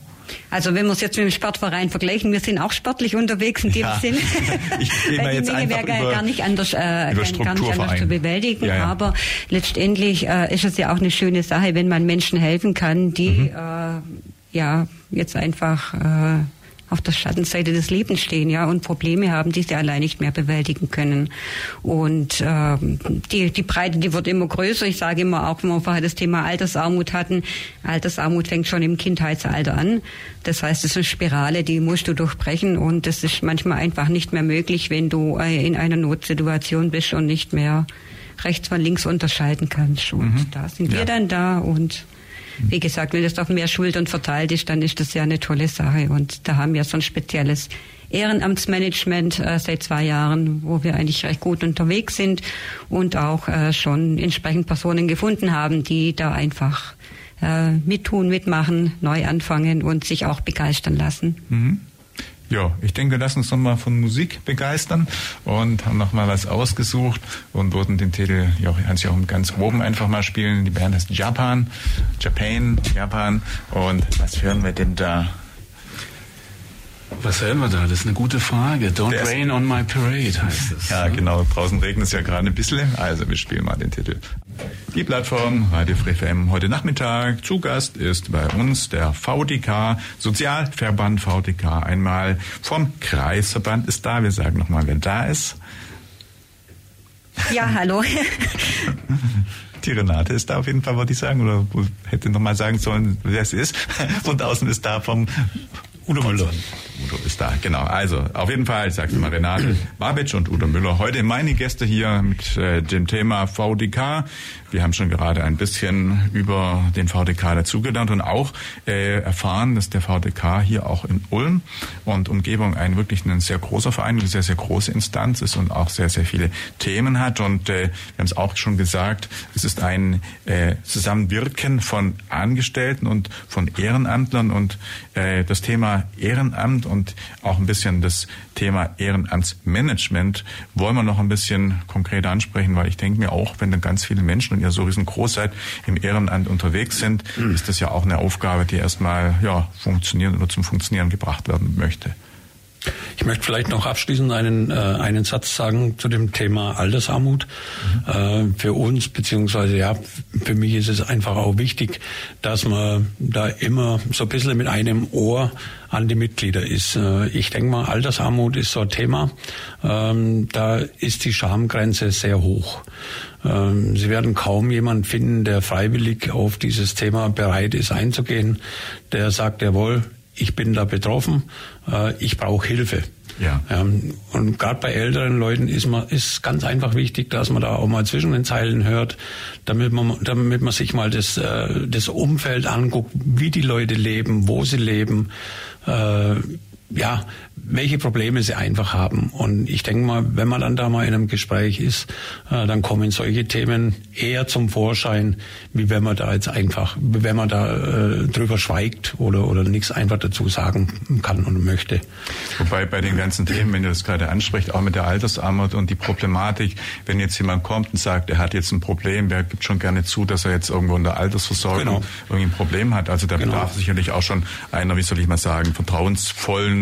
Also wenn wir es jetzt mit dem Sportverein vergleichen, wir sind auch sportlich unterwegs in dem ja. Sinne. Ich Weil die Menge wäre gar nicht anders, äh, gar nicht anders zu bewältigen. Ja, ja. Aber letztendlich äh, ist es ja auch eine schöne Sache, wenn man Menschen helfen kann, die mhm. äh, ja jetzt einfach äh, auf der Schattenseite des Lebens stehen, ja, und Probleme haben, die sie allein nicht mehr bewältigen können. Und ähm, die, die Breite, die wird immer größer. Ich sage immer auch, wenn wir vorher das Thema Altersarmut hatten, Altersarmut fängt schon im Kindheitsalter an. Das heißt, es ist eine Spirale, die musst du durchbrechen und das ist manchmal einfach nicht mehr möglich, wenn du äh, in einer Notsituation bist und nicht mehr rechts von links unterscheiden kannst. Und mhm. da sind ja. wir dann da und wie gesagt, wenn das auf mehr Schultern verteilt ist, dann ist das ja eine tolle Sache. Und da haben wir so ein spezielles Ehrenamtsmanagement äh, seit zwei Jahren, wo wir eigentlich recht gut unterwegs sind und auch äh, schon entsprechend Personen gefunden haben, die da einfach äh, mittun, mitmachen, neu anfangen und sich auch begeistern lassen. Mhm. Ja, ich denke, lass uns nochmal von Musik begeistern und haben nochmal was ausgesucht und wurden den Titel ja, Hans-Joachim ganz oben einfach mal spielen. Die Band heißt Japan, Japan, Japan. Und was hören wir denn da? Was hören wir da? Das ist eine gute Frage. Don't Der Rain on My Parade heißt es. Ja, genau. Draußen regnet es ja gerade ein bisschen. Also wir spielen mal den Titel. Die Plattform Radio Free FM heute Nachmittag. Zu Gast ist bei uns der VDK, Sozialverband VDK. Einmal vom Kreisverband ist da. Wir sagen nochmal, wer da ist. Ja, hallo. Die Renate ist da auf jeden Fall, wollte ich sagen, oder hätte nochmal sagen sollen, wer es ist. Von außen ist da vom Udo Müller. Udo ist da, genau. Also, auf jeden Fall, ich sag's mal, Renate Babic und Udo Müller. Heute meine Gäste hier mit äh, dem Thema VDK. Wir haben schon gerade ein bisschen über den VDK dazugelernt und auch äh, erfahren, dass der VDK hier auch in Ulm und Umgebung ein wirklich ein sehr großer Verein, eine sehr, sehr große Instanz ist und auch sehr, sehr viele Themen hat. Und äh, wir haben es auch schon gesagt, es ist ein äh, Zusammenwirken von Angestellten und von Ehrenamtlern und äh, das Thema Ehrenamt und auch ein bisschen das Thema Ehrenamtsmanagement wollen wir noch ein bisschen konkreter ansprechen, weil ich denke mir auch, wenn dann ganz viele Menschen und ihr so riesengroß seid, im Ehrenamt unterwegs sind, mhm. ist das ja auch eine Aufgabe, die erstmal ja, funktionieren oder zum Funktionieren gebracht werden möchte. Ich möchte vielleicht noch abschließend einen, äh, einen Satz sagen zu dem Thema Altersarmut. Mhm. Äh, für uns, beziehungsweise ja, für mich ist es einfach auch wichtig, dass man da immer so ein bisschen mit einem Ohr an die Mitglieder ist. Äh, ich denke mal, Altersarmut ist so ein Thema. Ähm, da ist die Schamgrenze sehr hoch. Ähm, Sie werden kaum jemanden finden, der freiwillig auf dieses Thema bereit ist einzugehen, der sagt, jawohl, ich bin da betroffen, äh, ich brauche Hilfe. Ja. Ähm, und gerade bei älteren Leuten ist man ist ganz einfach wichtig, dass man da auch mal zwischen den Zeilen hört, damit man damit man sich mal das äh, das Umfeld anguckt, wie die Leute leben, wo sie leben. Ja, welche Probleme sie einfach haben. Und ich denke mal, wenn man dann da mal in einem Gespräch ist, äh, dann kommen solche Themen eher zum Vorschein, wie wenn man da jetzt einfach, wenn man da äh, drüber schweigt oder, oder nichts einfach dazu sagen kann und möchte. Wobei bei den ganzen Themen, wenn du das gerade ansprichst, auch mit der Altersarmut und die Problematik, wenn jetzt jemand kommt und sagt, er hat jetzt ein Problem, wer gibt schon gerne zu, dass er jetzt irgendwo in der Altersversorgung genau. irgendwie ein Problem hat. Also da genau. bedarf sicherlich auch schon einer, wie soll ich mal sagen, vertrauensvollen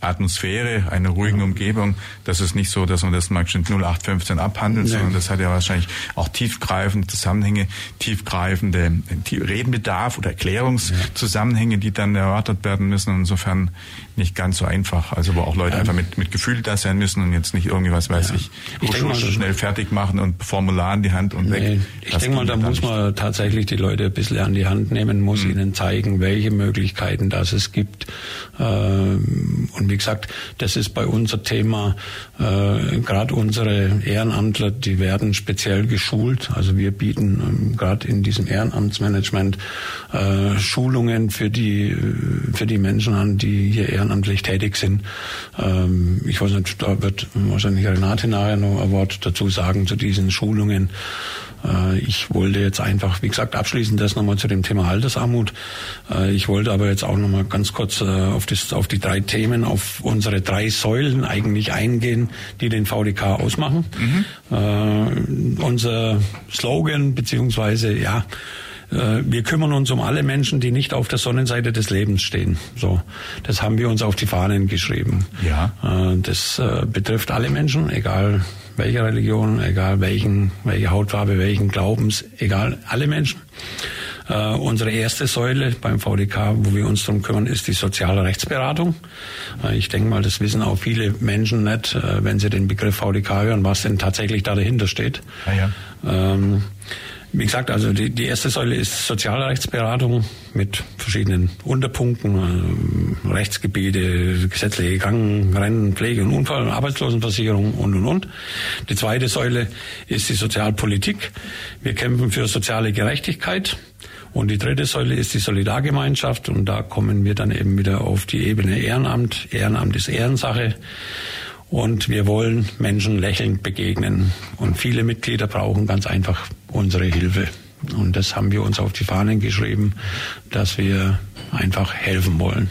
Atmosphäre, einer ruhigen Umgebung. Das ist nicht so, dass man das mal 0815 abhandelt, nee. sondern das hat ja wahrscheinlich auch tiefgreifende Zusammenhänge, tiefgreifende Redenbedarf oder Erklärungszusammenhänge, die dann erörtert werden müssen. Insofern nicht ganz so einfach. Also wo auch Leute ähm, einfach mit, mit Gefühl da sein müssen und jetzt nicht irgendwie, was weiß ja. ich, ich mal, schnell fertig machen und Formular in die Hand und nee, weg. Ich denke mal, da muss man tatsächlich die Leute ein bisschen an die Hand nehmen, muss mhm. ihnen zeigen, welche Möglichkeiten das es gibt. Ähm, und wie gesagt, das ist bei unser Thema, äh, gerade unsere Ehrenamtler, die werden speziell geschult. Also wir bieten ähm, gerade in diesem Ehrenamtsmanagement äh, Schulungen für die, für die Menschen an, die hier ehrenamtlich tätig sind. Ähm, ich weiß nicht, da wird wahrscheinlich Renate nachher noch ein Wort dazu sagen zu diesen Schulungen. Äh, ich wollte jetzt einfach, wie gesagt, abschließend das nochmal zu dem Thema Altersarmut. Äh, ich wollte aber jetzt auch nochmal ganz kurz äh, auf, das, auf die drei Themen, auf unsere drei Säulen eigentlich eingehen, die den VDK ausmachen. Mhm. Äh, unser Slogan beziehungsweise ja äh, wir kümmern uns um alle Menschen, die nicht auf der Sonnenseite des Lebens stehen. So, das haben wir uns auf die Fahnen geschrieben. Ja. Äh, das äh, betrifft alle Menschen, egal welche Religion, egal welchen, welche Hautfarbe, welchen Glaubens, egal alle Menschen. Uh, unsere erste Säule beim VDK, wo wir uns darum kümmern, ist die soziale Rechtsberatung. Uh, ich denke mal, das wissen auch viele Menschen nicht, uh, wenn sie den Begriff VDK hören, was denn tatsächlich da dahinter steht. Ah, ja. Ähm, wie gesagt, also die, die erste Säule ist Sozialrechtsberatung mit verschiedenen Unterpunkten, äh, Rechtsgebiete, gesetzliche Kranken, Rennen, Pflege und Unfall, Arbeitslosenversicherung und und und. Die zweite Säule ist die Sozialpolitik. Wir kämpfen für soziale Gerechtigkeit. Und die dritte Säule ist die Solidargemeinschaft und da kommen wir dann eben wieder auf die Ebene Ehrenamt. Ehrenamt ist Ehrensache. Und wir wollen Menschen lächelnd begegnen. Und viele Mitglieder brauchen ganz einfach unsere Hilfe. Und das haben wir uns auf die Fahnen geschrieben, dass wir einfach helfen wollen.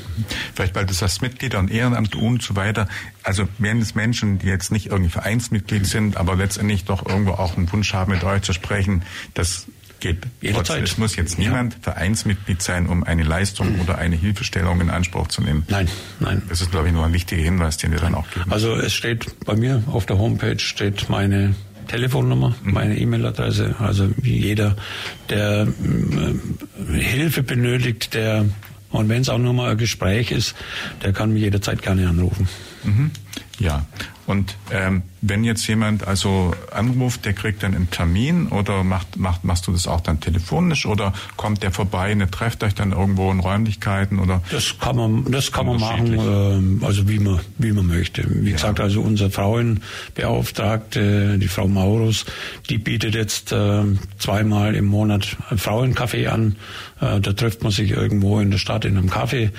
Vielleicht, weil du sagst Mitglieder und Ehrenamt und so weiter. Also wären es Menschen, die jetzt nicht irgendwie Vereinsmitglied sind, aber letztendlich doch irgendwo auch einen Wunsch haben, mit euch zu sprechen, das geht jederzeit. Es muss jetzt niemand ja. Vereinsmitglied sein, um eine Leistung mhm. oder eine Hilfestellung in Anspruch zu nehmen. Nein, nein. Das ist, glaube ich, nur ein wichtiger Hinweis, den wir dann auch geben. Also es steht bei mir auf der Homepage steht meine Telefonnummer, mhm. meine E-Mail-Adresse. Also jeder, der äh, Hilfe benötigt, der und wenn es auch nur mal ein Gespräch ist, der kann mich jederzeit gerne anrufen. Mhm. Ja, und ähm, wenn jetzt jemand also anruft, der kriegt dann einen Termin oder macht, macht, machst du das auch dann telefonisch oder kommt der vorbei, und trefft euch dann irgendwo in Räumlichkeiten oder? Das kann man, das kann man machen, äh, also wie man, wie man möchte. Wie ja. gesagt, also unsere Frauenbeauftragte, die Frau Maurus, die bietet jetzt äh, zweimal im Monat Frauencafé an. Äh, da trifft man sich irgendwo in der Stadt in einem Café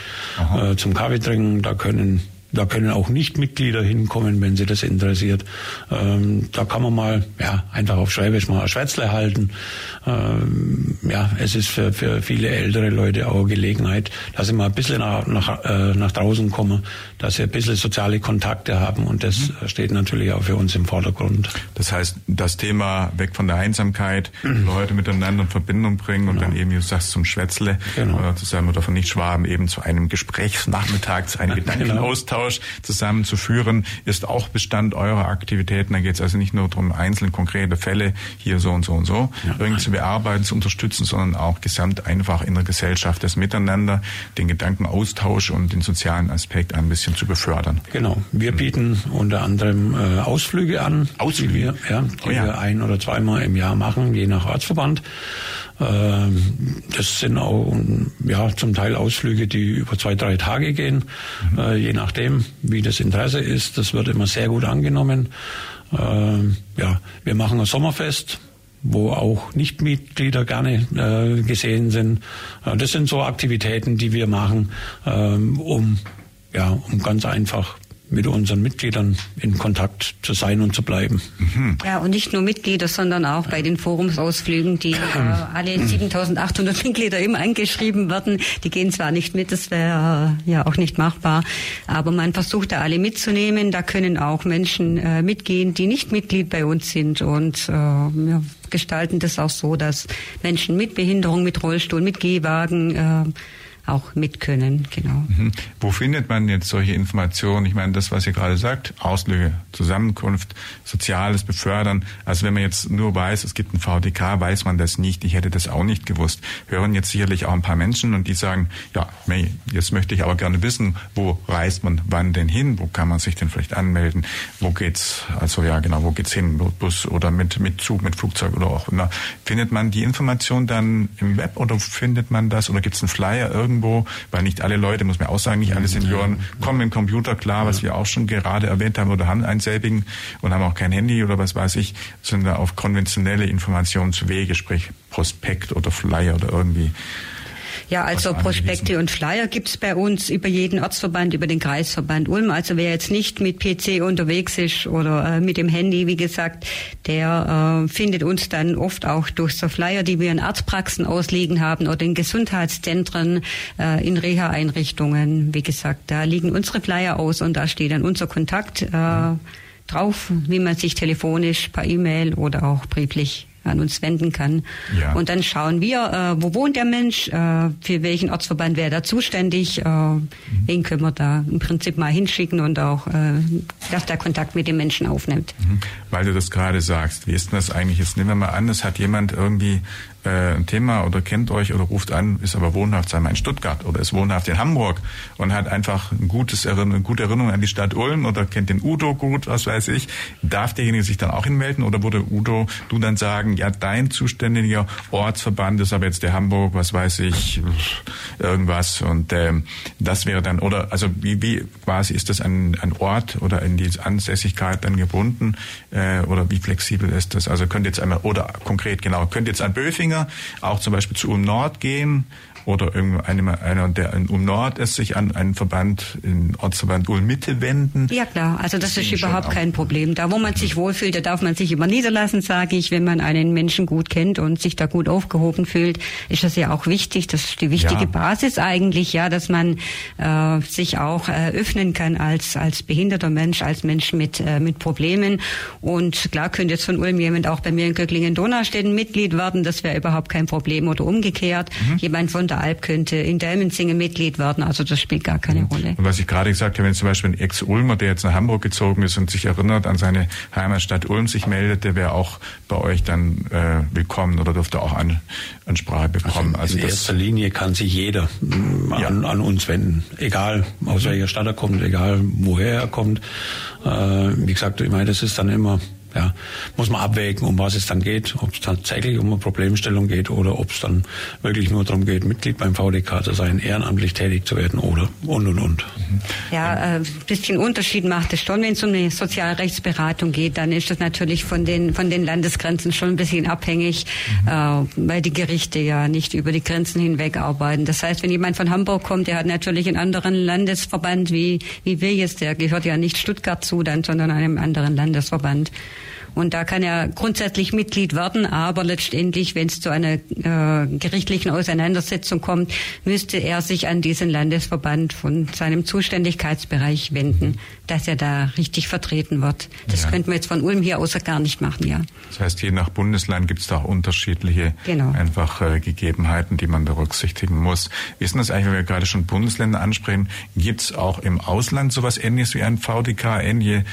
äh, zum Kaffee trinken. Da können da können auch Nichtmitglieder hinkommen, wenn sie das interessiert. Ähm, da kann man mal ja, einfach auf Schwäbisch mal ein Schwätzle halten. Ähm, ja, es ist für, für viele ältere Leute auch eine Gelegenheit, dass sie mal ein bisschen nach, nach, äh, nach draußen kommen, dass sie ein bisschen soziale Kontakte haben und das mhm. steht natürlich auch für uns im Vordergrund. Das heißt, das Thema weg von der Einsamkeit, mhm. Leute miteinander in Verbindung bringen und genau. dann eben, wie du sagst, zum Schwätzle, genau. oder zusammen oder von Nicht-Schwaben eben zu einem Gesprächsnachmittag, zu einem Gedankenaustausch Austausch zusammenzuführen, ist auch Bestand eurer Aktivitäten. Da geht es also nicht nur darum, einzelne konkrete Fälle hier so und so und so ja, irgendwie zu bearbeiten, zu unterstützen, sondern auch gesamt einfach in der Gesellschaft das Miteinander, den Gedankenaustausch und den sozialen Aspekt ein bisschen zu befördern. Genau. Wir bieten unter anderem äh, Ausflüge an, Ausflüge, die wir, ja, die oh ja. wir ein oder zweimal im Jahr machen, je nach Ortsverband. Ähm, das sind auch ja zum Teil Ausflüge, die über zwei, drei Tage gehen, mhm. Äh, je nachdem, wie das Interesse ist. Das wird immer sehr gut angenommen. Ähm, ja, wir machen ein Sommerfest, wo auch Nichtmitglieder gerne äh, gesehen sind. Äh, das sind so Aktivitäten, die wir machen, ähm, um ja, um ganz einfach mit unseren Mitgliedern in Kontakt zu sein und zu bleiben. Mhm. Ja, und nicht nur Mitglieder, sondern auch bei den Forumsausflügen, die äh, alle 7800 Mitglieder immer angeschrieben werden. Die gehen zwar nicht mit, das wäre äh, ja auch nicht machbar, aber man versucht da alle mitzunehmen. Da können auch Menschen äh, mitgehen, die nicht Mitglied bei uns sind und äh, ja, gestalten das auch so, dass Menschen mit Behinderung, mit Rollstuhl, mit Gehwagen äh, auch mit können, genau. Mhm. Wo findet man jetzt solche Informationen? Ich meine, das, was ihr gerade sagt, Auslöge, Zusammenkunft, Soziales befördern. Also wenn man jetzt nur weiß, es gibt ein VDK, weiß man das nicht. Ich hätte das auch nicht gewusst. Hören jetzt sicherlich auch ein paar Menschen und die sagen, ja, jetzt möchte ich aber gerne wissen, wo reist man wann denn hin? Wo kann man sich denn vielleicht anmelden? Wo geht's, also ja, genau, wo geht's hin? Mit Bus oder mit, mit Zug, mit Flugzeug oder auch immer. Findet man die Information dann im Web oder findet man das oder gibt's einen Flyer irgendwo? Irgendwo, weil nicht alle Leute, muss man auch sagen, nicht alle Senioren kommen mit dem Computer. Klar, was wir auch schon gerade erwähnt haben, oder haben einen selbigen und haben auch kein Handy oder was weiß ich, sondern auf konventionelle Informationswege, sprich Prospekt oder Flyer oder irgendwie ja, also Prospekte und Flyer gibt's bei uns über jeden Ortsverband, über den Kreisverband Ulm. Also wer jetzt nicht mit PC unterwegs ist oder äh, mit dem Handy, wie gesagt, der äh, findet uns dann oft auch durch so Flyer, die wir in Arztpraxen ausliegen haben oder in Gesundheitszentren, äh, in Reha-Einrichtungen. Wie gesagt, da liegen unsere Flyer aus und da steht dann unser Kontakt äh, drauf, wie man sich telefonisch, per E-Mail oder auch brieflich an uns wenden kann. Ja. Und dann schauen wir, äh, wo wohnt der Mensch, äh, für welchen Ortsverband wäre da zuständig, äh, mhm. wen können wir da im Prinzip mal hinschicken und auch, äh, dass der Kontakt mit dem Menschen aufnimmt. Mhm. Weil du das gerade sagst, wie ist denn das eigentlich? Jetzt nehmen wir mal an, es hat jemand irgendwie ein Thema oder kennt euch oder ruft an, ist aber wohnhaft, sagen wir in Stuttgart oder ist wohnhaft in Hamburg und hat einfach ein gutes Erinnerung, eine gute Erinnerung an die Stadt Ulm oder kennt den Udo gut, was weiß ich, darf derjenige sich dann auch hinmelden oder würde Udo du dann sagen, ja, dein zuständiger Ortsverband ist aber jetzt der Hamburg, was weiß ich, irgendwas und ähm, das wäre dann, oder also wie, wie quasi ist das ein, ein Ort oder in die Ansässigkeit dann gebunden äh, oder wie flexibel ist das? Also könnt jetzt einmal, oder konkret genau, könnt jetzt an Böfinger auch zum Beispiel zu Ulm Nord gehen oder einer, einer, der in Ulm Nord ist, sich an einen Verband, den Ortsverband Ulm Mitte wenden. Ja klar, also das, das ist überhaupt kein Problem. Da, wo man sich wohlfühlt, da darf man sich immer niederlassen, sage ich. Wenn man einen Menschen gut kennt und sich da gut aufgehoben fühlt, ist das ja auch wichtig. Das ist die wichtige ja. Basis eigentlich, ja, dass man äh, sich auch äh, öffnen kann als als behinderter Mensch, als Mensch mit äh, mit Problemen. Und klar könnte jetzt von Ulm jemand auch bei mir in Göcklingen-Donaustädten Mitglied werden. Das wäre überhaupt kein Problem oder umgekehrt. Mhm. Jemand von der Alp könnte in Delmenzingen Mitglied werden. Also das spielt gar keine mhm. Rolle. Und was ich gerade gesagt habe, wenn zum Beispiel ein Ex-Ulmer, der jetzt nach Hamburg gezogen ist und sich erinnert an seine Heimatstadt Ulm, sich meldet, der wäre auch bei euch dann äh, willkommen oder dürfte auch an, Ansprache bekommen. Also, in also erster Linie kann sich jeder mm, an, ja. an, uns wenden, egal aus mhm. welcher Stadt er kommt, egal woher er kommt. Äh, wie gesagt, ich meine, das ist dann immer ja, muss man abwägen, um was es dann geht, ob es tatsächlich um eine Problemstellung geht oder ob es dann wirklich nur darum geht, Mitglied beim VDK zu sein, ehrenamtlich tätig zu werden oder und und und. Ja, ein äh, bisschen Unterschied macht es schon, wenn es um eine Sozialrechtsberatung geht, dann ist das natürlich von den von den Landesgrenzen schon ein bisschen abhängig, mhm. äh, weil die Gerichte ja nicht über die Grenzen hinweg arbeiten. Das heißt, wenn jemand von Hamburg kommt, der hat natürlich einen anderen Landesverband wie wie wir jetzt, der gehört ja nicht Stuttgart zu, dann, sondern einem anderen Landesverband. Und da kann er grundsätzlich Mitglied werden, aber letztendlich, wenn es zu einer äh, gerichtlichen Auseinandersetzung kommt, müsste er sich an diesen Landesverband von seinem Zuständigkeitsbereich wenden, dass er da richtig vertreten wird. Das ja. könnten wir jetzt von Ulm hier außer gar nicht machen, ja. Das heißt, je nach Bundesland gibt es da auch unterschiedliche genau. einfach äh, Gegebenheiten, die man berücksichtigen muss. Denn das eigentlich, wenn wir gerade schon Bundesländer ansprechen? Gibt es auch im Ausland sowas ähnliches wie ein VDK, ähnliche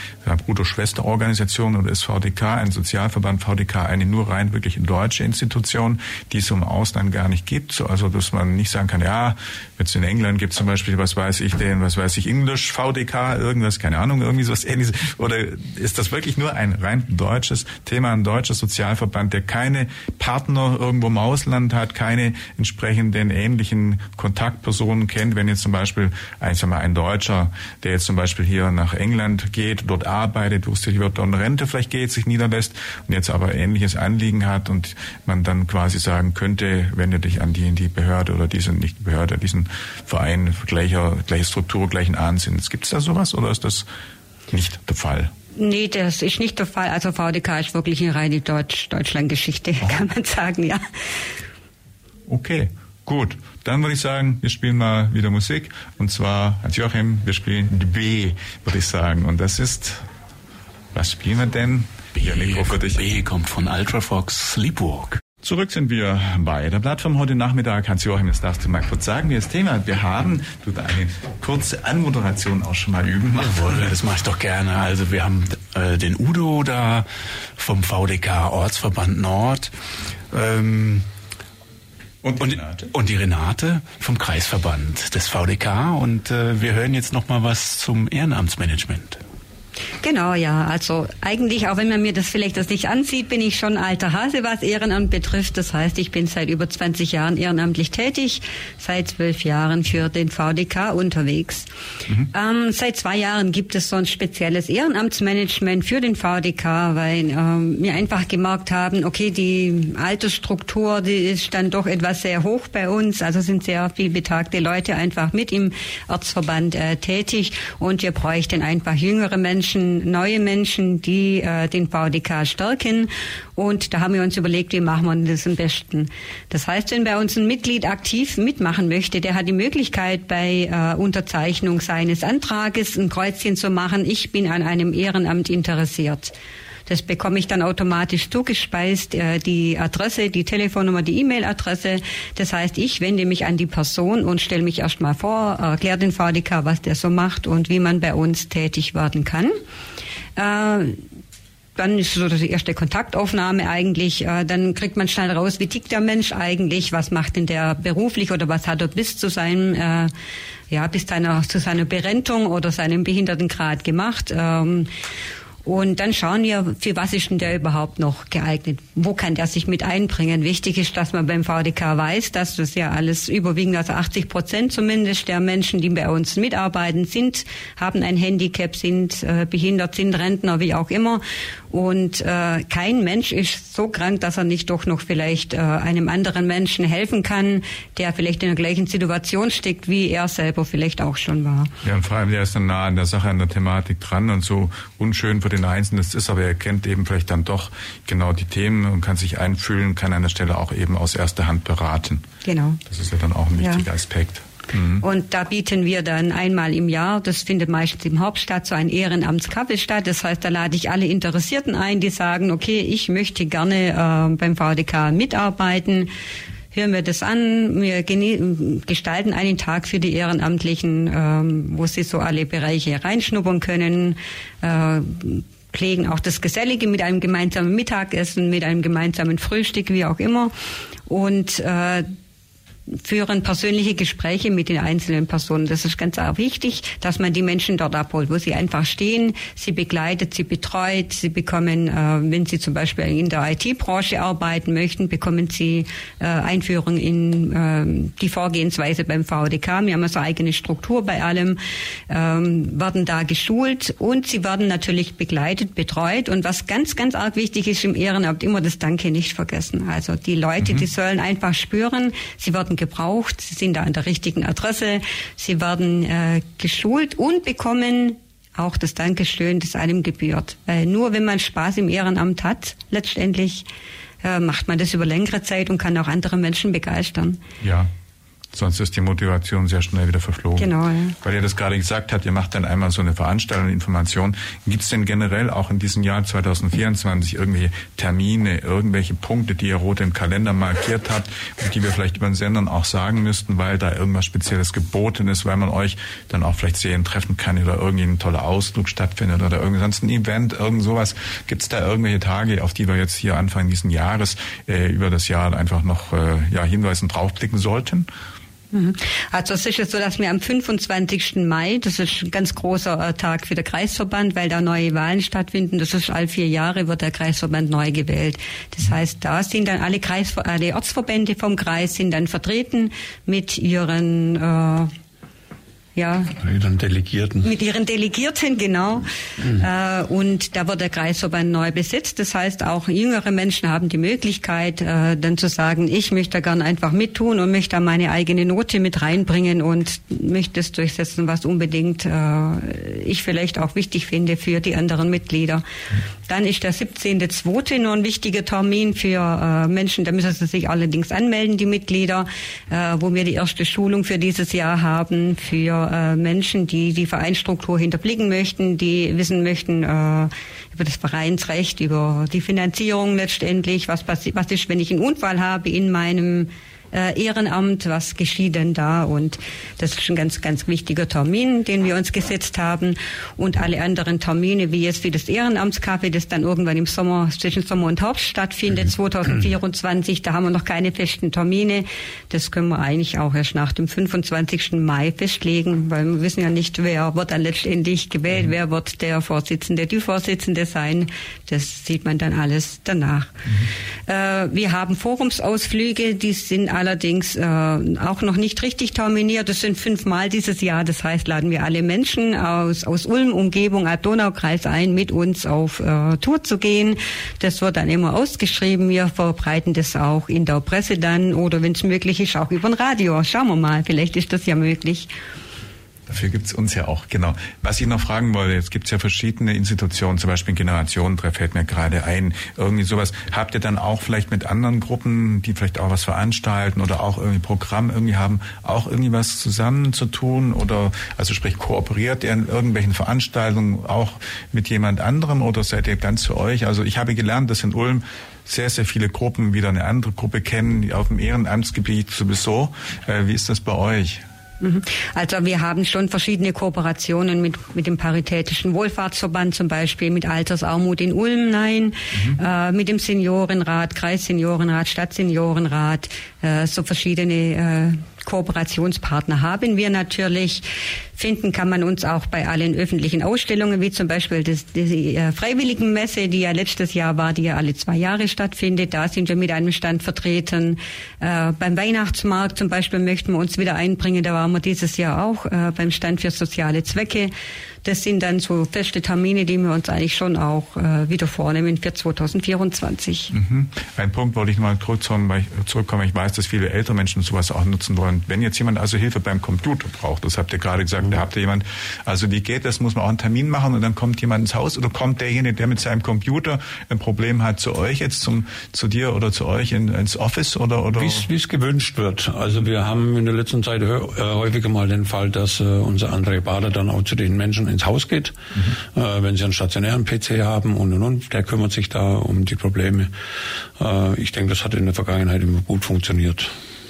Bruder-Schwester-Organisation oder ist VDK, ein Sozialverband VDK, eine nur rein wirklich deutsche Institution, die es im Ausland gar nicht gibt? Also, dass man nicht sagen kann, ja, jetzt in England gibt es zum Beispiel, was weiß ich, den, was weiß ich, English VDK, irgendwas, keine Ahnung, irgendwie sowas ähnliches. Oder ist das wirklich nur ein rein deutsches Thema, ein deutscher Sozialverband, der keine Partner irgendwo im Ausland hat, keine entsprechenden ähnlichen Kontaktpersonen kennt, wenn jetzt zum Beispiel ein, sag mal, ein Deutscher, der jetzt zum Beispiel hier nach England geht, dort arbeitet, wusste ich, wird in Rente vielleicht geht, sich niederlässt und jetzt aber ähnliches Anliegen hat und man dann quasi sagen könnte, wende dich an die, die Behörde oder diese, nicht Behörde, diesen Verein gleicher, gleiche Struktur, gleichen Ansinns. Gibt es da sowas oder ist das nicht der Fall? Nee, das ist nicht der Fall. Also VDK ist wirklich eine reine Deutsch Deutschlandgeschichte, oh. kann man sagen, ja. Okay, gut. Dann würde ich sagen, wir spielen mal wieder Musik. Und zwar, Hans Joachim, wir spielen die B, würde ich sagen. Und das ist, was spielen wir denn? B, ja, B kommt von Ultrafox Sleepwalk. Zurück sind wir bei der Plattform heute Nachmittag. Hans-Joachim, das darfst du mal kurz sagen, wie das Thema Wir haben, du eine kurze Anmoderation auch schon mal üben. Jawohl, das mache ich doch gerne. Also wir haben äh, den Udo da vom VDK Ortsverband Nord. Ähm, und, und, und, die Renate vom Kreisverband des VDK. Und äh, wir hören jetzt noch mal was zum Ehrenamtsmanagement. Genau, ja. Also eigentlich, auch wenn man mir das vielleicht das nicht ansieht, bin ich schon alter Hase, was Ehrenamt betrifft. Das heißt, ich bin seit über 20 Jahren ehrenamtlich tätig, seit zwölf Jahren für den VDK unterwegs. Mhm. Ähm, seit zwei Jahren gibt es so ein spezielles Ehrenamtsmanagement für den VDK, weil ähm, wir einfach gemerkt haben, okay, die Altersstruktur, die ist dann doch etwas sehr hoch bei uns. Also sind sehr viel betagte Leute einfach mit im Ortsverband äh, tätig und wir bräuchten einfach jüngere Menschen, Neue Menschen, die äh, den VDK stärken. Und da haben wir uns überlegt, wie machen wir das am besten. Das heißt, wenn bei uns ein Mitglied aktiv mitmachen möchte, der hat die Möglichkeit, bei äh, Unterzeichnung seines Antrages ein Kreuzchen zu machen, ich bin an einem Ehrenamt interessiert. Das bekomme ich dann automatisch zugespeist, äh, die Adresse, die Telefonnummer, die E-Mail-Adresse. Das heißt, ich wende mich an die Person und stelle mich erstmal vor, erkläre den VDK, was der so macht und wie man bei uns tätig werden kann. Äh, dann ist so die erste Kontaktaufnahme eigentlich. Äh, dann kriegt man schnell raus, wie tickt der Mensch eigentlich, was macht denn der beruflich oder was hat er bis zu seinem äh, ja bis seiner zu seiner Berentung oder seinem Behindertengrad gemacht. Ähm, und dann schauen wir, für was ist denn der überhaupt noch geeignet? Wo kann der sich mit einbringen? Wichtig ist, dass man beim VDK weiß, dass das ja alles überwiegend, also 80 Prozent zumindest der Menschen, die bei uns mitarbeiten, sind, haben ein Handicap, sind äh, behindert, sind Rentner, wie auch immer. Und äh, kein Mensch ist so krank, dass er nicht doch noch vielleicht äh, einem anderen Menschen helfen kann, der vielleicht in der gleichen Situation steckt, wie er selber vielleicht auch schon war. Ja, und vor allem, der ist dann nah an der Sache, an der Thematik dran und so unschön für den Einzelnen es ist, aber er kennt eben vielleicht dann doch genau die Themen und kann sich einfühlen, kann an der Stelle auch eben aus erster Hand beraten. Genau. Das ist ja dann auch ein wichtiger ja. Aspekt. Mhm. Und da bieten wir dann einmal im Jahr, das findet meistens im Hauptstadt, so ein Ehrenamtskaffee statt. Das heißt, da lade ich alle Interessierten ein, die sagen, okay, ich möchte gerne äh, beim VDK mitarbeiten hören wir das an. Wir gestalten einen Tag für die Ehrenamtlichen, ähm, wo sie so alle Bereiche reinschnuppern können. Äh, pflegen auch das Gesellige mit einem gemeinsamen Mittagessen, mit einem gemeinsamen Frühstück, wie auch immer. Und äh, führen persönliche Gespräche mit den einzelnen Personen. Das ist ganz auch wichtig, dass man die Menschen dort abholt, wo sie einfach stehen, sie begleitet, sie betreut, sie bekommen, äh, wenn sie zum Beispiel in der IT-Branche arbeiten möchten, bekommen sie äh, Einführung in äh, die Vorgehensweise beim VDK. Wir haben also eigene Struktur bei allem, ähm, werden da geschult und sie werden natürlich begleitet, betreut. Und was ganz, ganz arg wichtig ist im Ehrenamt, immer das Danke nicht vergessen. Also die Leute, mhm. die sollen einfach spüren, sie werden werden gebraucht, sie sind da an der richtigen Adresse, sie werden äh, geschult und bekommen auch das Dankeschön, das einem gebührt. Weil nur wenn man Spaß im Ehrenamt hat, letztendlich äh, macht man das über längere Zeit und kann auch andere Menschen begeistern. Ja. Sonst ist die Motivation sehr schnell wieder verflogen. Genau, ja. Weil ihr das gerade gesagt habt, ihr macht dann einmal so eine Veranstaltung, Information. Gibt es denn generell auch in diesem Jahr 2024 irgendwelche Termine, irgendwelche Punkte, die ihr rot im Kalender markiert habt und die wir vielleicht über den Sendern auch sagen müssten, weil da irgendwas Spezielles geboten ist, weil man euch dann auch vielleicht sehen treffen kann oder irgendwie ein toller Ausflug stattfindet oder irgendwie sonst ein Event, irgend sowas. Gibt es da irgendwelche Tage, auf die wir jetzt hier Anfang dieses Jahres äh, über das Jahr einfach noch äh, ja, hinweisen, draufblicken sollten? Mhm. Also es ist jetzt so, dass wir am 25. Mai, das ist ein ganz großer äh, Tag für den Kreisverband, weil da neue Wahlen stattfinden. Das ist all vier Jahre wird der Kreisverband neu gewählt. Das heißt, da sind dann alle Kreis, alle Ortsverbände vom Kreis sind dann vertreten mit ihren äh, ja. Mit ihren Delegierten. Mit ihren Delegierten, genau. Mhm. Äh, und da wird der Kreisverband neu besetzt. Das heißt, auch jüngere Menschen haben die Möglichkeit, äh, dann zu sagen, ich möchte gern einfach mittun und möchte da meine eigene Note mit reinbringen und möchte es durchsetzen, was unbedingt äh, ich vielleicht auch wichtig finde für die anderen Mitglieder. Mhm. Dann ist der 17.2. nur ein wichtiger Termin für Menschen, da müssen sie sich allerdings anmelden, die Mitglieder, wo wir die erste Schulung für dieses Jahr haben für äh, Menschen, die die Vereinsstruktur hinterblicken möchten, die wissen möchten äh, über das Vereinsrecht, über die Finanzierung letztendlich, was was ist, wenn ich einen Unfall habe in meinem äh, Ehrenamt, was geschieht denn da? Und das ist ein ganz, ganz wichtiger Termin, den wir uns gesetzt haben. Und alle anderen Termine, wie jetzt wie das Ehrenamtskaffee, das dann irgendwann im Sommer, zwischen Sommer und Herbst stattfindet, 2024, mhm. da haben wir noch keine festen Termine. Das können wir eigentlich auch erst nach dem 25. Mai festlegen, weil wir wissen ja nicht, wer wird dann letztendlich gewählt, mhm. wer wird der Vorsitzende, die Vorsitzende sein. Das sieht man dann alles danach. Mhm. Äh, wir haben Forumsausflüge, die sind alle allerdings äh, auch noch nicht richtig terminiert. Das sind fünfmal dieses Jahr. Das heißt, laden wir alle Menschen aus, aus Ulm, Umgebung, Alb-Donau-Kreis ein, mit uns auf äh, Tour zu gehen. Das wird dann immer ausgeschrieben. Wir verbreiten das auch in der Presse dann oder wenn es möglich ist, auch über ein Radio. Schauen wir mal, vielleicht ist das ja möglich. Dafür gibt's uns ja auch, genau. Was ich noch fragen wollte, jetzt gibt's ja verschiedene Institutionen, zum Beispiel Generationentreff fällt mir gerade ein, irgendwie sowas. Habt ihr dann auch vielleicht mit anderen Gruppen, die vielleicht auch was veranstalten oder auch irgendwie Programm irgendwie haben, auch irgendwie was zusammen zu tun oder also sprich kooperiert ihr in irgendwelchen Veranstaltungen auch mit jemand anderem oder seid ihr ganz für euch? Also ich habe gelernt, dass in Ulm sehr, sehr viele Gruppen wieder eine andere Gruppe kennen, die auf dem Ehrenamtsgebiet sowieso. Äh, wie ist das bei euch? Mhm. Also wir haben schon verschiedene Kooperationen mit, mit dem Paritätischen Wohlfahrtsverband zum Beispiel, mit Altersarmut in Ulm, nein, mhm. äh, mit dem Seniorenrat, Kreisseniorenrat, Stadtseniorenrat, äh, so verschiedene äh, Kooperationspartner haben wir natürlich. Finden kann man uns auch bei allen öffentlichen Ausstellungen, wie zum Beispiel das, die äh, Freiwilligenmesse, die ja letztes Jahr war, die ja alle zwei Jahre stattfindet. Da sind wir mit einem Stand vertreten. Äh, beim Weihnachtsmarkt zum Beispiel möchten wir uns wieder einbringen. Da waren wir dieses Jahr auch äh, beim Stand für soziale Zwecke. Das sind dann so feste Termine, die wir uns eigentlich schon auch äh, wieder vornehmen für 2024. Mhm. Ein Punkt wollte ich mal ich, zurückkommen. Ich weiß, dass viele ältere Menschen sowas auch nutzen wollen. Wenn jetzt jemand also Hilfe beim Computer braucht, das habt ihr gerade gesagt, mhm. da habt ihr jemand, also wie geht das? Muss man auch einen Termin machen und dann kommt jemand ins Haus oder kommt derjenige, der mit seinem Computer ein Problem hat, zu euch jetzt, zum, zu dir oder zu euch in, ins Office oder? oder? Wie es gewünscht wird. Also wir haben in der letzten Zeit äh, häufiger mal den Fall, dass äh, unser André Bader dann auch zu den Menschen ins Haus geht, mhm. äh, wenn sie einen stationären PC haben und und und. Der kümmert sich da um die Probleme. Äh, ich denke, das hat in der Vergangenheit immer gut funktioniert.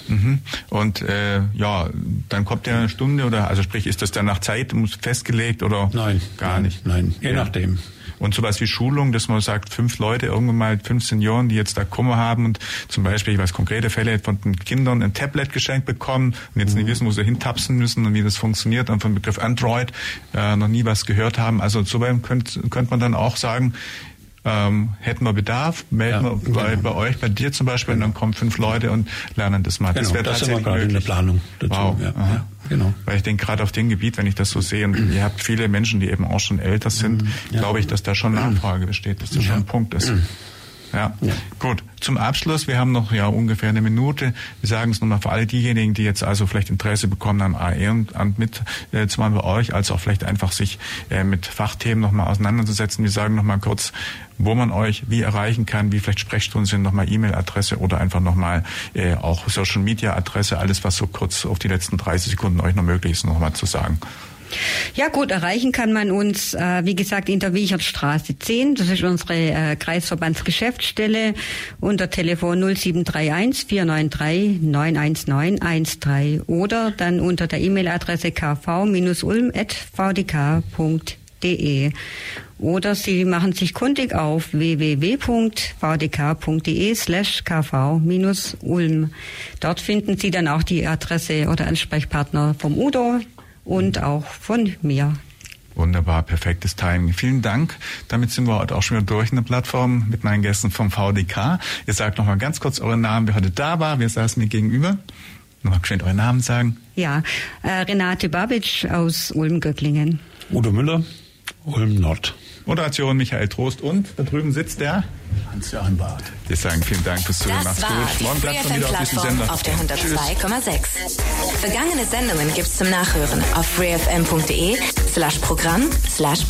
Mhm. Und äh, ja, dann kommt ja eine Stunde oder also sprich, ist das dann nach Zeit festgelegt oder nein, gar nein, nicht? Nein, je ja. nachdem. Und sowas wie Schulung, dass man sagt, fünf Leute, irgendwann mal fünf Senioren, die jetzt da Kummer haben und zum Beispiel, ich weiß konkrete Fälle, von den Kindern ein Tablet geschenkt bekommen und jetzt mhm. nicht wissen, wo sie hintapsen müssen und wie das funktioniert und vom Begriff Android äh, noch nie was gehört haben. Also so könnte könnt man dann auch sagen, ähm, hätten wir Bedarf, melden ja, wir bei, genau. bei euch, bei dir zum Beispiel, genau. und dann kommen fünf Leute und lernen das mal. Genau, das wäre tatsächlich das in der Planung dazu. Wow. Ja, ja, genau. Weil ich denke, gerade auf dem Gebiet, wenn ich das so sehe, und ihr habt viele Menschen, die eben auch schon älter sind, mhm, glaube ich, dass da schon Nachfrage besteht, dass das schon ein Punkt ist. Ja. ja. Gut. Zum Abschluss, wir haben noch ja ungefähr eine Minute. Wir sagen es nochmal für alle diejenigen, die jetzt also vielleicht Interesse bekommen haben, AR-Amt mit äh, zu machen bei euch, als auch vielleicht einfach sich äh, mit Fachthemen nochmal auseinanderzusetzen. Wir sagen nochmal kurz, wo man euch wie erreichen kann, wie vielleicht Sprechstunden sind, nochmal E-Mail-Adresse oder einfach nochmal äh, auch Social-Media-Adresse, alles, was so kurz auf die letzten 30 Sekunden euch noch möglich ist, nochmal zu sagen. Ja gut, erreichen kann man uns, äh, wie gesagt, in der Wiechertstraße 10. Das ist unsere äh, Kreisverbandsgeschäftsstelle unter Telefon 0731 493 91913 oder dann unter der E-Mail-Adresse kv-ulm.vdk.de. Oder Sie machen sich kundig auf www.vdk.de slash kv-ulm. Dort finden Sie dann auch die Adresse oder Ansprechpartner vom Udo, und auch von mir. Wunderbar, perfektes Timing. Vielen Dank. Damit sind wir heute auch schon wieder durch in der Plattform mit meinen Gästen vom VDK. Ihr sagt noch mal ganz kurz euren Namen, wer heute da war. Wir saßen mir gegenüber. Noch mal schön euren Namen sagen. Ja, äh, Renate Babic aus Ulm-Göcklingen. Udo Müller, Ulm Nord. Moderation Michael Trost und da drüben sitzt der Hans-Joachim Barth. Wir sagen vielen Dank fürs Zuhören. Das war gut. Morgen bleibt schon wieder auf diesem Sender. Auf der 102,6. Vergangene Sendungen gibt's zum Nachhören auf freefm.de slash Programm slash